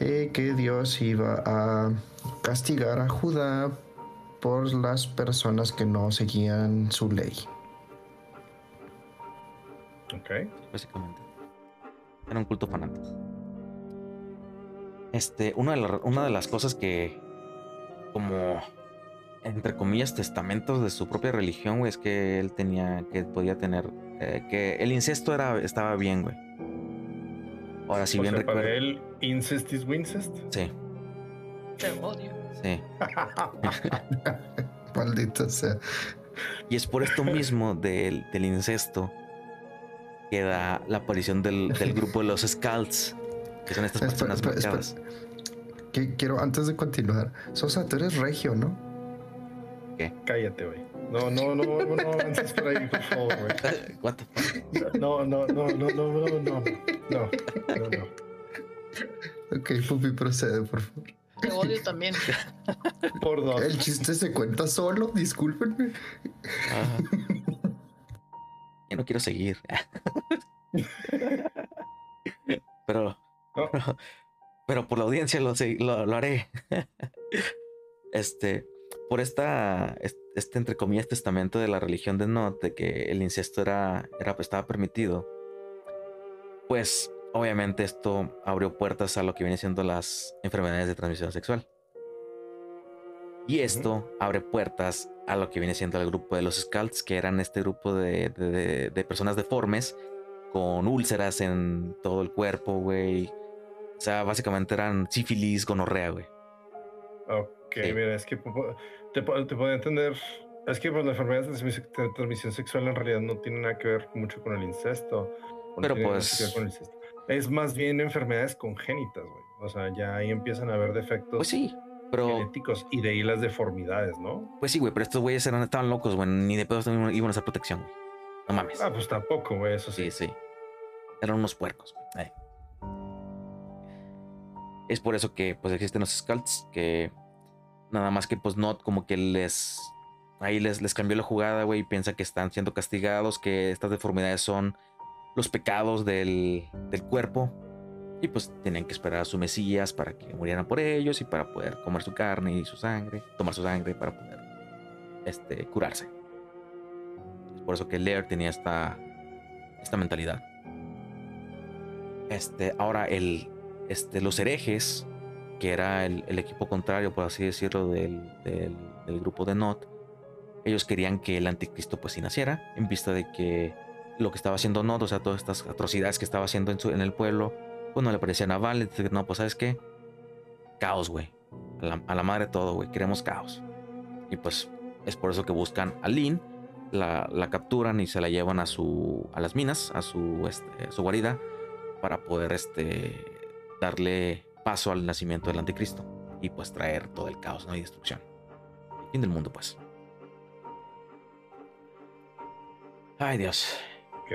D: Eh, que Dios iba a castigar a Judá por las personas que no seguían su ley.
B: Ok.
A: básicamente era un culto fanático este una de, la- una de las cosas que como entre comillas testamentos de su propia religión güey es que él tenía que podía tener eh, que el incesto era estaba bien güey ahora si bien
B: sea, para
A: recuerdo
B: él, incest is Wincest.
A: sí
C: Te odio.
A: sí
D: Maldito sea.
A: Y es por esto mismo del, del incesto que da la aparición del, del grupo de los Scouts, que son estas
D: Espera,
A: personas
D: espera,
A: marcadas.
D: Que- quiero, antes de continuar, Sosa, tú eres regio, ¿no?
B: Cállate, güey. No, no, no, no, no avances por ahí, por favor, güey.
A: Fuck?
B: No, no, no, no, no, no, no, no, no, no, no.
D: Ok, Pupi, procede, por favor.
C: Te odio también.
B: Por dos.
D: El chiste se cuenta solo, discúlpenme.
A: Ah. Yo no quiero seguir. pero,
B: No.
A: pero, pero por la audiencia lo, lo, lo haré. este, por esta, es- este entre comillas testamento de la religión de Not, de que el incesto era, era, pues, estaba permitido, pues obviamente esto abrió puertas a lo que viene siendo las enfermedades de transmisión sexual. Y esto abre puertas a lo que viene siendo el grupo de los Scouts, que eran este grupo de, de- de- de personas deformes con úlceras en todo el cuerpo, güey. O sea, básicamente eran sífilis, gonorrea, güey.
B: Ok,
A: Sí.
B: mira, es que po- te, te puedo entender Es que pues, la enfermedad de transmisión, sexual en realidad no tiene nada que ver mucho con el incesto. no
A: Pero,
B: nada
A: pues-
B: que incesto. Es más bien enfermedades congénitas, güey. O sea, ya ahí empiezan a haber defectos
A: Pues sí, pero.
B: genéticos y de ahí las deformidades, ¿no?
A: Pues sí, güey, pero estos güeyes eran, estaban locos, güey. Ni de pedos iban a hacer protección, güey. No mames.
B: Ah, pues tampoco, güey, eso sí.
A: Sí, sí. Eran unos puercos. güey. Eh. Es por eso que pues existen los scouts que nada más que pues no como que les ahí les, les cambió la jugada, güey, y piensa que están siendo castigados, que estas deformidades son los pecados del, del cuerpo y pues tienen que esperar a su Mesías para que murieran por ellos y para poder comer su carne y su sangre, tomar su sangre para poder este, curarse. Es por eso que Lear tenía esta, esta mentalidad. Este, ahora el, este, los herejes, que era el, equipo contrario, por así decirlo, del, grupo de Not, ellos querían que el anticristo pues sí naciera, en vista de que lo que estaba haciendo Not, o sea, todas estas atrocidades que estaba haciendo en, su- en el pueblo, pues no le parecían a Val, entonces, no, pues sabes qué, caos, güey, a la, a la madre todo, güey, queremos caos. Y pues es por eso que buscan a Lynn, la, la capturan y se la llevan a su a las minas, a su, este, a su guarida, para poder este, darle paso al nacimiento del anticristo y pues traer todo el caos ¿no? y destrucción. Fin del mundo, pues. Ay, Dios.
B: Ok.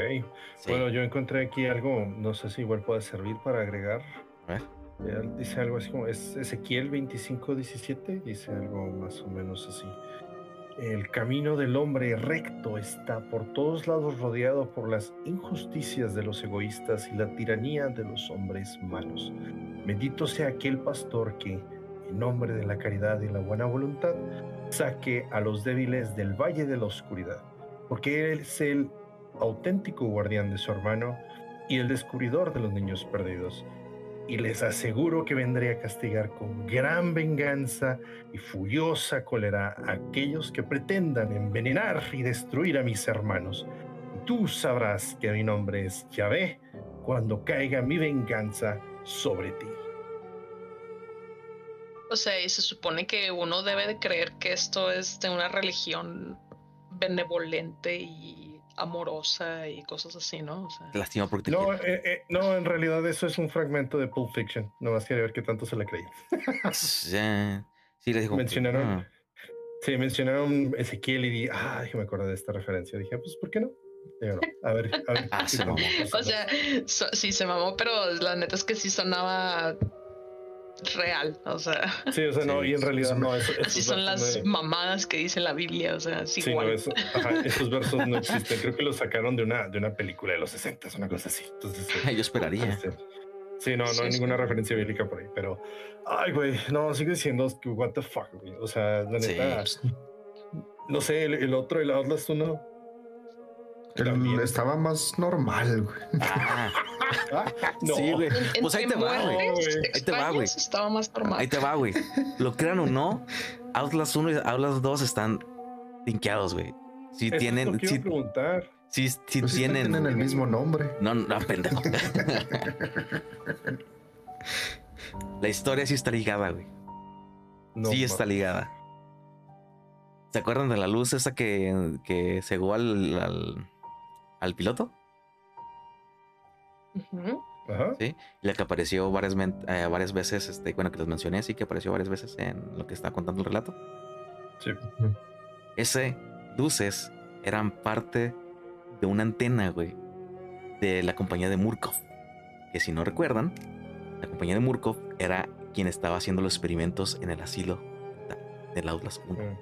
A: Sí.
B: Bueno, yo encontré aquí algo, no sé si igual puede servir para agregar.
A: A ver.
B: Eh, Dice algo así como, es Ezequiel 25:17, dice algo más o menos así. El camino del hombre recto está por todos lados rodeado por las injusticias de los egoístas y la tiranía de los hombres malos. Bendito sea aquel pastor que, en nombre de la caridad y la buena voluntad, saque a los débiles del valle de la oscuridad, porque él es el auténtico guardián de su hermano y el descubridor de los niños perdidos. Y les aseguro que vendré a castigar con gran venganza y furiosa cólera a aquellos que pretendan envenenar y destruir a mis hermanos. Tú sabrás que mi nombre es Yahvé cuando caiga mi venganza sobre ti.
C: O sea, y se supone que uno debe de creer que esto es de una religión benevolente y amorosa y cosas así, ¿no? O sea,
A: Te lastima porque te
B: No, eh, eh, no, en realidad eso es un fragmento de Pulp Fiction. Nomás quería ver qué tanto se le creía.
A: Ya. Sí, le dijo.
B: Mencionaron-
A: ah,
B: Sí, mencionaron Ezequiel y di, ah, dije, me acordé de esta referencia. Dije, pues, ¿por qué no? Digo, no, A ver, a ver.
A: Ah, se mamó.
C: o sea, so- sí se mamó, pero la neta es que sí sonaba real. O sea,
B: Sí, o sea, no,
A: Sí,
B: y en realidad
D: sí,
B: no, eso,
C: así son las
B: no-
C: mamadas que dice la Biblia. O sea, es
B: Sí,
C: igual.
B: no, eso- ajá, esos versos no existen. Creo que los sacaron de una, de una película de los 60, una cosa así. Entonces, eh,
A: Yo esperaría.
B: este, Sí, no, no
C: Sí,
B: hay
C: sí.
B: ninguna referencia bíblica por ahí, pero. Ay, güey, no, sigue siendo que what the fuck, güey. O sea, la
A: Sí.
B: neta. No sé, el, el otro, el Outlast 1.
D: El- estaba más normal, güey.
A: Ah,
B: Ah, no.
A: Sí, güey. Pues ahí te va, güey.
B: Ahí
A: te va, güey.
C: Estaba más normal.
A: Ahí te va, güey. Lo crean o no, Outlast 1 y Outlast 2 están linkeados, güey. Sí
B: Eso es
A: tienen,
B: a preguntar.
A: sí, sí
D: Pues
A: tienen.
D: tienen el mismo nombre.
A: No, no, pendejo. La historia sí está ligada, güey.
B: No,
A: sí está ligada. ¿Se acuerdan de la luz esa que, que cegó al, al, al piloto?
B: Ajá.
A: Sí. La que apareció varias, men- eh, varias veces, este, bueno, que les mencioné, sí, que apareció varias veces en lo que está contando el relato.
B: Sí.
A: Ese luces eran parte de una antena, güey, de la compañía de Murkov. Que si no recuerdan, la compañía de Murkov era quien estaba haciendo los experimentos en el asilo del Outlast 1.
B: Mm.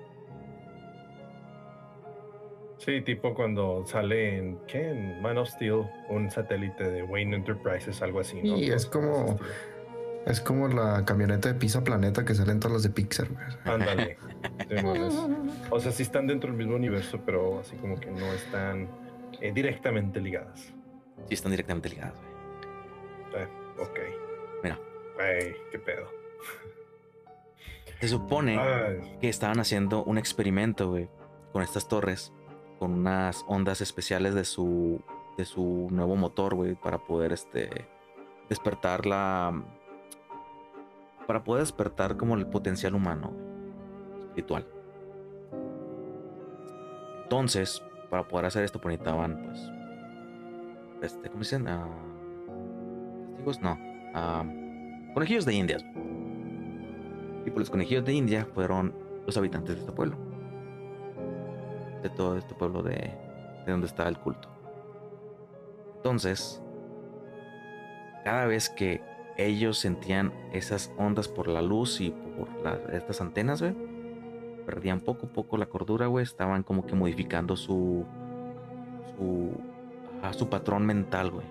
B: Sí, tipo cuando sale en, ¿qué? En Man of Steel, un satélite de Wayne Enterprises, algo así, ¿no?
D: Sí, es como-. Es como la camioneta de Pizza Planeta que salen todas las de Pixar, güey.
B: Ándale. O sea, sí están dentro del mismo universo, pero así como que no están eh, directamente ligadas.
A: Sí, están directamente ligadas, güey.
B: Eh, ok.
A: Mira.
B: Ay, qué pedo.
A: Se supone
B: Ay,
A: que estaban haciendo un experimento, güey, con estas torres, con unas ondas especiales de su, de su nuevo motor, güey, para poder, este, despertar la, para poder despertar como el potencial humano, espiritual. Entonces, para poder hacer esto, pues necesitaban, pues, este, ¿cómo dicen? Testigos, no, ah, conejillos de indias. Y pues los conejillos de India fueron los habitantes de este pueblo. De todo este pueblo de, de donde estaba el culto. Entonces, cada vez que ellos sentían esas ondas por la luz y por estas antenas, güey, perdían poco a poco la cordura, güey, estaban como que modificando su su ajá, su patrón mental, güey.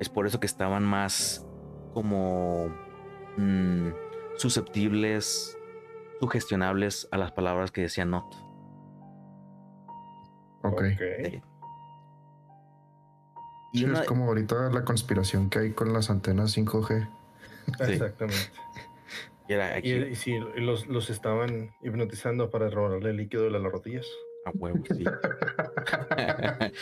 A: Es por eso que estaban más como mm, susceptibles, sugestionables a las palabras que decían Not.
D: Ok.
A: Sí. Y
D: Sí,
A: una-
D: es como ahorita la conspiración que hay con las antenas 5G.
A: Sí.
B: Exactamente.
A: y era aquí,
B: Y, y sí, los, los estaban hipnotizando para robarle el líquido de las rodillas.
A: a huevo, sí.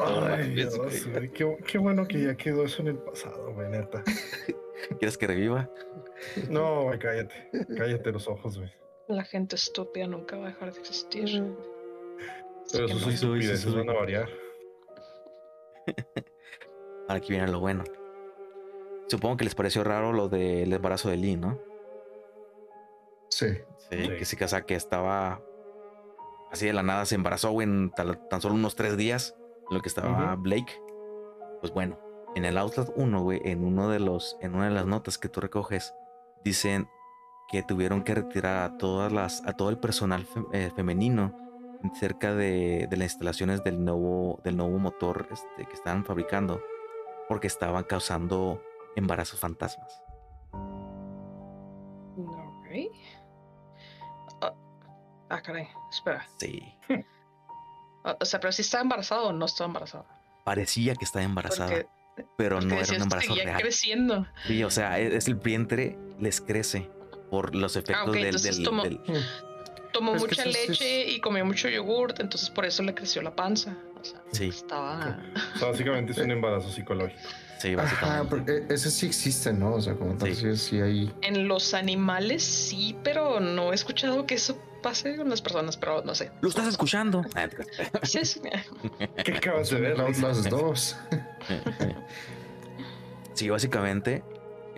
B: Ay, Dios,
A: güey,
B: Qué, qué bueno que ya quedó eso en el pasado, güey, neta.
A: ¿Quieres que reviva?
B: No, güey, cállate. Cállate los ojos, güey.
C: La gente estúpida nunca va a dejar de existir.
B: Pero sus
C: no.
B: estupideces
A: soy.
B: van a variar.
A: Ahora aquí viene lo bueno. Supongo que les pareció raro lo del embarazo de Lee, ¿no?
D: Sí.
A: Sí,
B: Sí.
A: que sí, que, o sea, que estaba así de la nada, se embarazó, güey, en tal- tan solo unos tres días, en lo que estaba. Blake. Pues bueno, en el Outlast 1, güey, en uno de los, en una de las notas que tú recoges, dicen que tuvieron que retirar a todas las, a todo el personal eh, femenino cerca de, de las instalaciones del nuevo, del nuevo motor este, que estaban fabricando, porque estaban causando embarazos fantasmas.
C: Ok. Ah, ah, caray, espera.
A: Sí.
C: O sea, pero si estaba embarazada o no estaba embarazada.
A: Parecía que estaba embarazada.
C: Porque,
A: pero
C: porque
A: no era un embarazo real.
C: creciendo.
A: Sí, o sea, e-, es, es el vientre les crece por los efectos
C: Ah, ok,
A: del, del-
C: tomó-
A: del-
C: Tomó
D: Es
C: mucha
D: es-
C: leche y comió mucho yogurt, entonces por eso le creció la panza. O sea,
A: Sí,
C: estaba.
B: O sea, básicamente es un embarazo psicológico.
A: sí,
D: Ajá,
A: básicamente.
D: porque ese sí existe, ¿no? O sea, como tal,
A: Sí.
D: sí, hay.
C: En los animales sí, pero no he escuchado que eso pase con las personas, pero no sé.
A: Lo estás escuchando.
C: Sí, sí.
B: ¿Qué acabas de ver?
D: Las, las dos.
A: Sí, básicamente,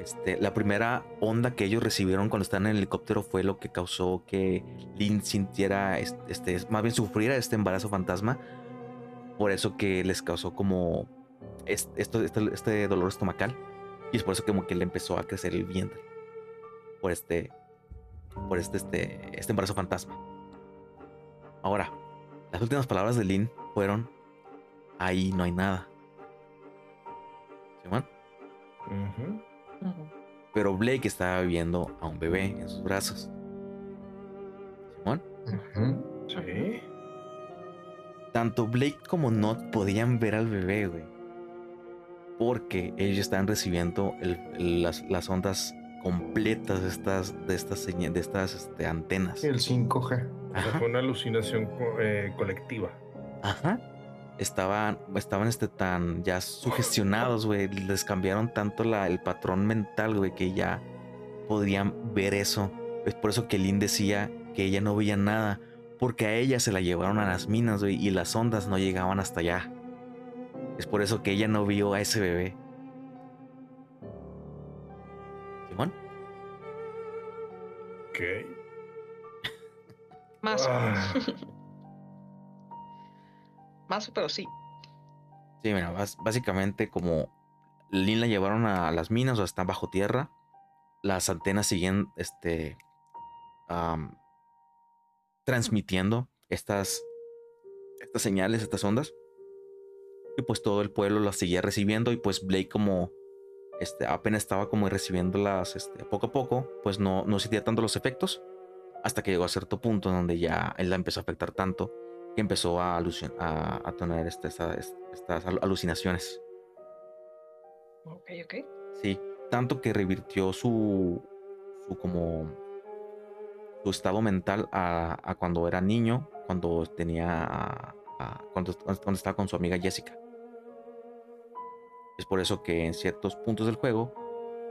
A: este, la primera onda que ellos recibieron cuando estaban en el helicóptero fue lo que causó que Lynn sintiera, es- este, más bien sufriera este embarazo fantasma. Por eso que les causó como es- esto, este, este dolor estomacal. Y es por eso como que le empezó a crecer el vientre. Por este, por este, este, este embarazo fantasma. Ahora, las últimas palabras de Lynn fueron, ahí no hay nada. Pero Blake estaba viendo a un bebé en sus brazos. Simón.
D: Ujú.
B: Sí.
A: Tanto Blake como Not podían ver al bebé, güey. Porque ellos estaban recibiendo el- el- las, las ondas completas de estas, de estas, de estas este, antenas.
D: El 5G.
B: O sea, fue una alucinación co- eh, colectiva.
A: Ajá. Estaban, estaban este, tan ya sugestionados, güey. Les cambiaron tanto la, el patrón mental, güey, que ya podían ver eso. Es por eso que Lynn decía que ella no veía nada. Porque a ella se la llevaron a las minas, güey, y las ondas no llegaban hasta allá. Es por eso que ella no vio a ese bebé. ¿Simón?
B: Ok.
C: Más,
B: Ah,
C: más, pero sí.
A: Sí, mira, básicamente como Lynn la llevaron a las minas o están bajo tierra, las antenas siguen este, transmitiendo estas, estas señales, estas ondas. Y pues todo el pueblo las seguía recibiendo y pues Blake como este, apenas estaba como recibiéndolas este, poco a poco, pues no, no sentía tanto los efectos hasta que llegó a cierto punto donde ya él la empezó a afectar tanto que empezó a, a, a tener este- esta- estas al- alucinaciones.
C: Ok, ok.
A: Sí, tanto que revirtió su, su como su estado mental a, a cuando era niño, cuando tenía cuando, cuando estaba con su amiga Jessica. Es por eso que en ciertos puntos del juego,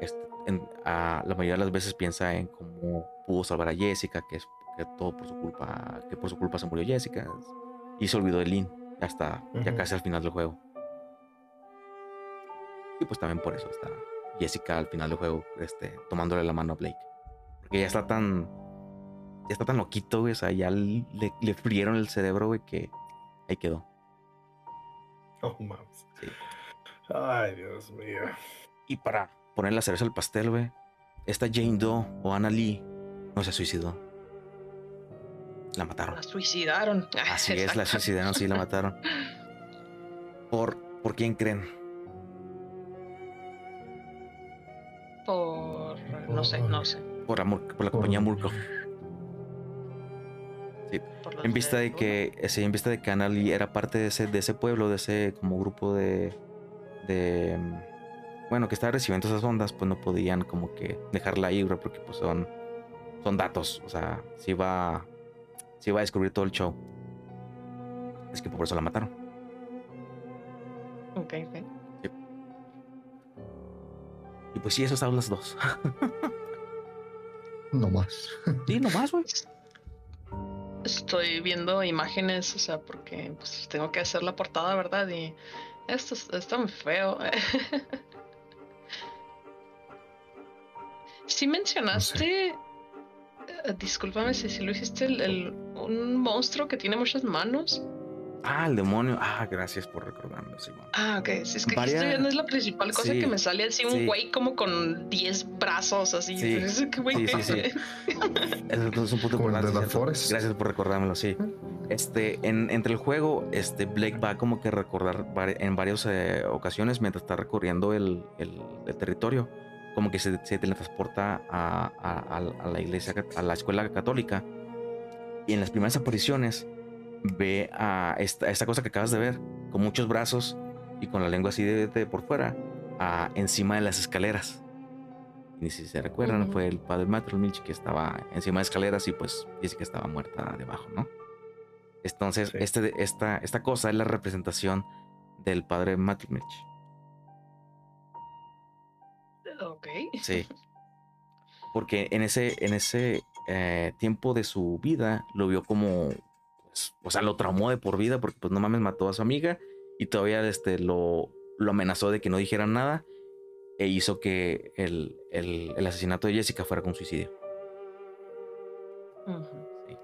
A: este, en- a- la mayoría de las veces piensa en cómo pudo salvar a Jessica, que, es, que todo por su culpa, que por su culpa se murió Jessica. Y se olvidó de Lynn hasta ya
B: Ujú.
A: casi al final del juego. Y pues también por eso está Jessica al final del juego este, tomándole la mano a Blake. Porque ya está tan. Ya está tan loquito, güey. O sea, ya le, le frieron el cerebro, güey, que ahí quedó.
B: Oh, mames.
A: Sí.
B: Ay, Dios mío.
A: Y para poner la cereza al pastel, güey, esta Jane Doe o Anna Lee no se suicidó. La mataron.
C: La suicidaron.
A: Así es, la suicidaron, sí, la mataron. ¿Por, ¿por quién creen?
C: Por. No sé, no sé.
A: Por, Amur- por la compañía.
C: Por los
A: En vista de que, sí, en vista de que Anna Lee era parte de ese, de ese pueblo, de ese como grupo de, de bueno, que estaba recibiendo esas ondas, pues no podían como que dejarla ahí, güey, porque pues son, son datos, o sea, si va, si va a descubrir todo el show. Es que por eso la mataron.
C: Ok, ok.
A: Y pues sí, esas son las dos.
D: No más.
A: sí, nomás, güey.
C: Estoy viendo imágenes, o sea, porque pues tengo que hacer la portada, ¿verdad? Y esto es- está muy feo. Sí mencionaste, eh, discúlpame si, si lo hiciste, el, el- un monstruo que tiene muchas manos.
A: Ah, el demonio. Ah, gracias por recordarlo, Simón.
C: Ah, ok. Si es que aquí
A: Varia-
C: estoy viendo es la principal cosa
A: Sí,
C: que me sale así un
A: sí.
C: güey como con 10 brazos así.
A: Sí,
C: que, güey,
A: sí, sí,
C: ¿qué?
A: es un punto. Gracias por recordármelo, sí. Este, en, entre el juego, este, Blake va como que a recordar en varias eh, ocasiones mientras está recorriendo el, el- el territorio, como que se, se teletransporta a, a- a- a la iglesia, a la escuela católica. Y en las primeras apariciones ve a esta, esta cosa que acabas de ver, con muchos brazos y con la lengua así de, de por fuera, a- encima de las escaleras. Y si se recuerdan, fue el padre Matthew Milch que estaba encima de escaleras y pues dice que estaba muerta debajo, ¿no? Entonces,
B: Sí.
A: este, esta, esta cosa es la representación del padre Matthew Milch.
C: Ok.
A: Sí. Porque en ese, en ese eh, tiempo de su vida lo vio como, pues, o sea, lo traumó de por vida porque pues no mames mató a su amiga y todavía este, lo, lo amenazó de que no dijera nada e hizo que el, el- el asesinato de Jessica fuera con suicidio. Sí.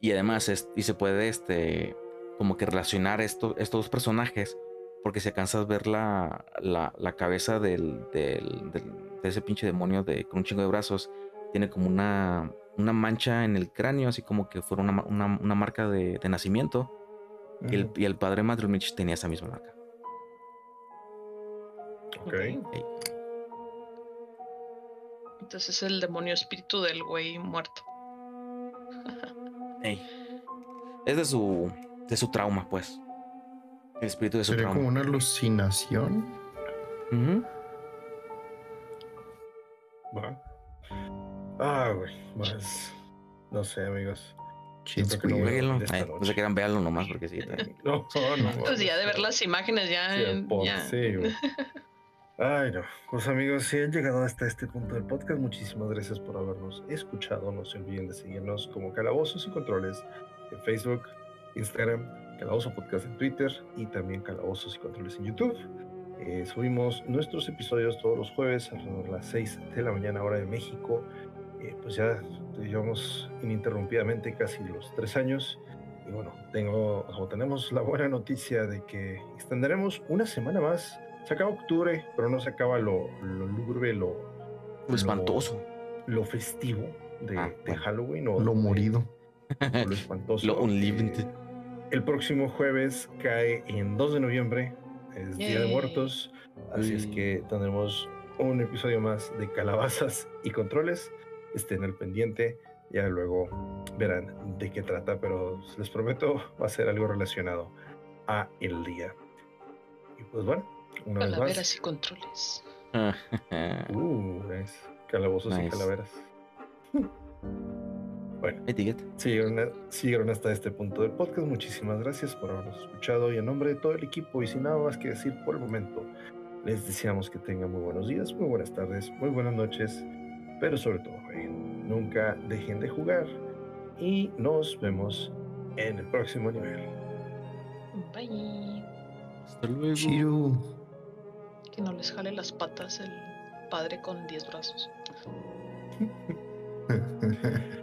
A: Y además, es- y se puede este, como que relacionar esto, estos dos personajes, porque se cansa de ver la, la, la cabeza del, del- del- de ese pinche demonio de, con un chingo de brazos. Tiene como una, una mancha en el cráneo, así como que fuera una, una- una marca de, de nacimiento. Y, el, y el padre Matthew Mitch tenía esa misma marca.
B: Ok.
C: Entonces es el demonio espíritu del güey muerto.
A: Ey. Es de su, de su trauma, pues. El espíritu de su
D: Sería
A: trauma.
D: como una alucinación.
A: Ujú.
B: Va. Ah, güey. Pues. No sé, amigos. Que no
A: Ay, no se quieran verlo nomás porque sí. está-
B: No, no, no.
C: Pues ya de ver las imágenes ya.
B: Sí, por-
C: ya.
B: sí, güey. Ay, no. Pues amigos, si han llegado hasta este punto del podcast, muchísimas gracias por habernos escuchado. No se olviden de seguirnos como Calabozos y Controles en Facebook, Instagram, Calabozo Podcast en Twitter y también Calabozos y Controles en YouTube. Eh, subimos nuestros episodios todos los jueves alrededor de las 6 de la mañana hora de México. Eh, pues ya llevamos ininterrumpidamente casi los tres años. Y bueno, tengo, o tenemos la buena noticia de que extenderemos una semana más. Se acaba octubre, pero no se acaba lo, lo lúgubre, lo,
A: Lo espantoso.
B: lo festivo de,
A: Ah,
B: de. Halloween o
D: Lo
B: de-
D: morido.
B: o lo espantoso.
A: Lo.
B: Eh, el próximo jueves cae en 2 de noviembre, es Día de. Muertos, así es que tendremos un episodio más de calabazas y controles. Estén al pendiente, ya luego verán de qué trata, pero les prometo va a ser algo relacionado a el día. Y pues bueno, una vez
C: Calaveras
B: más.
C: y controles.
B: Uh, nice. Calabozos y calaveras. Bueno,
A: etiqueta.
B: Siguieron, e, hasta este punto del podcast. Muchísimas gracias por habernos escuchado y en nombre de todo el equipo y sin nada más que decir por el momento, les deseamos que tengan muy buenos días, muy buenas tardes, muy buenas noches, pero sobre todo. Eh, nunca dejen de jugar y nos vemos en el próximo nivel.
C: Bye.
A: Hasta luego.
C: Que no les jale las patas el padre con 10 brazos.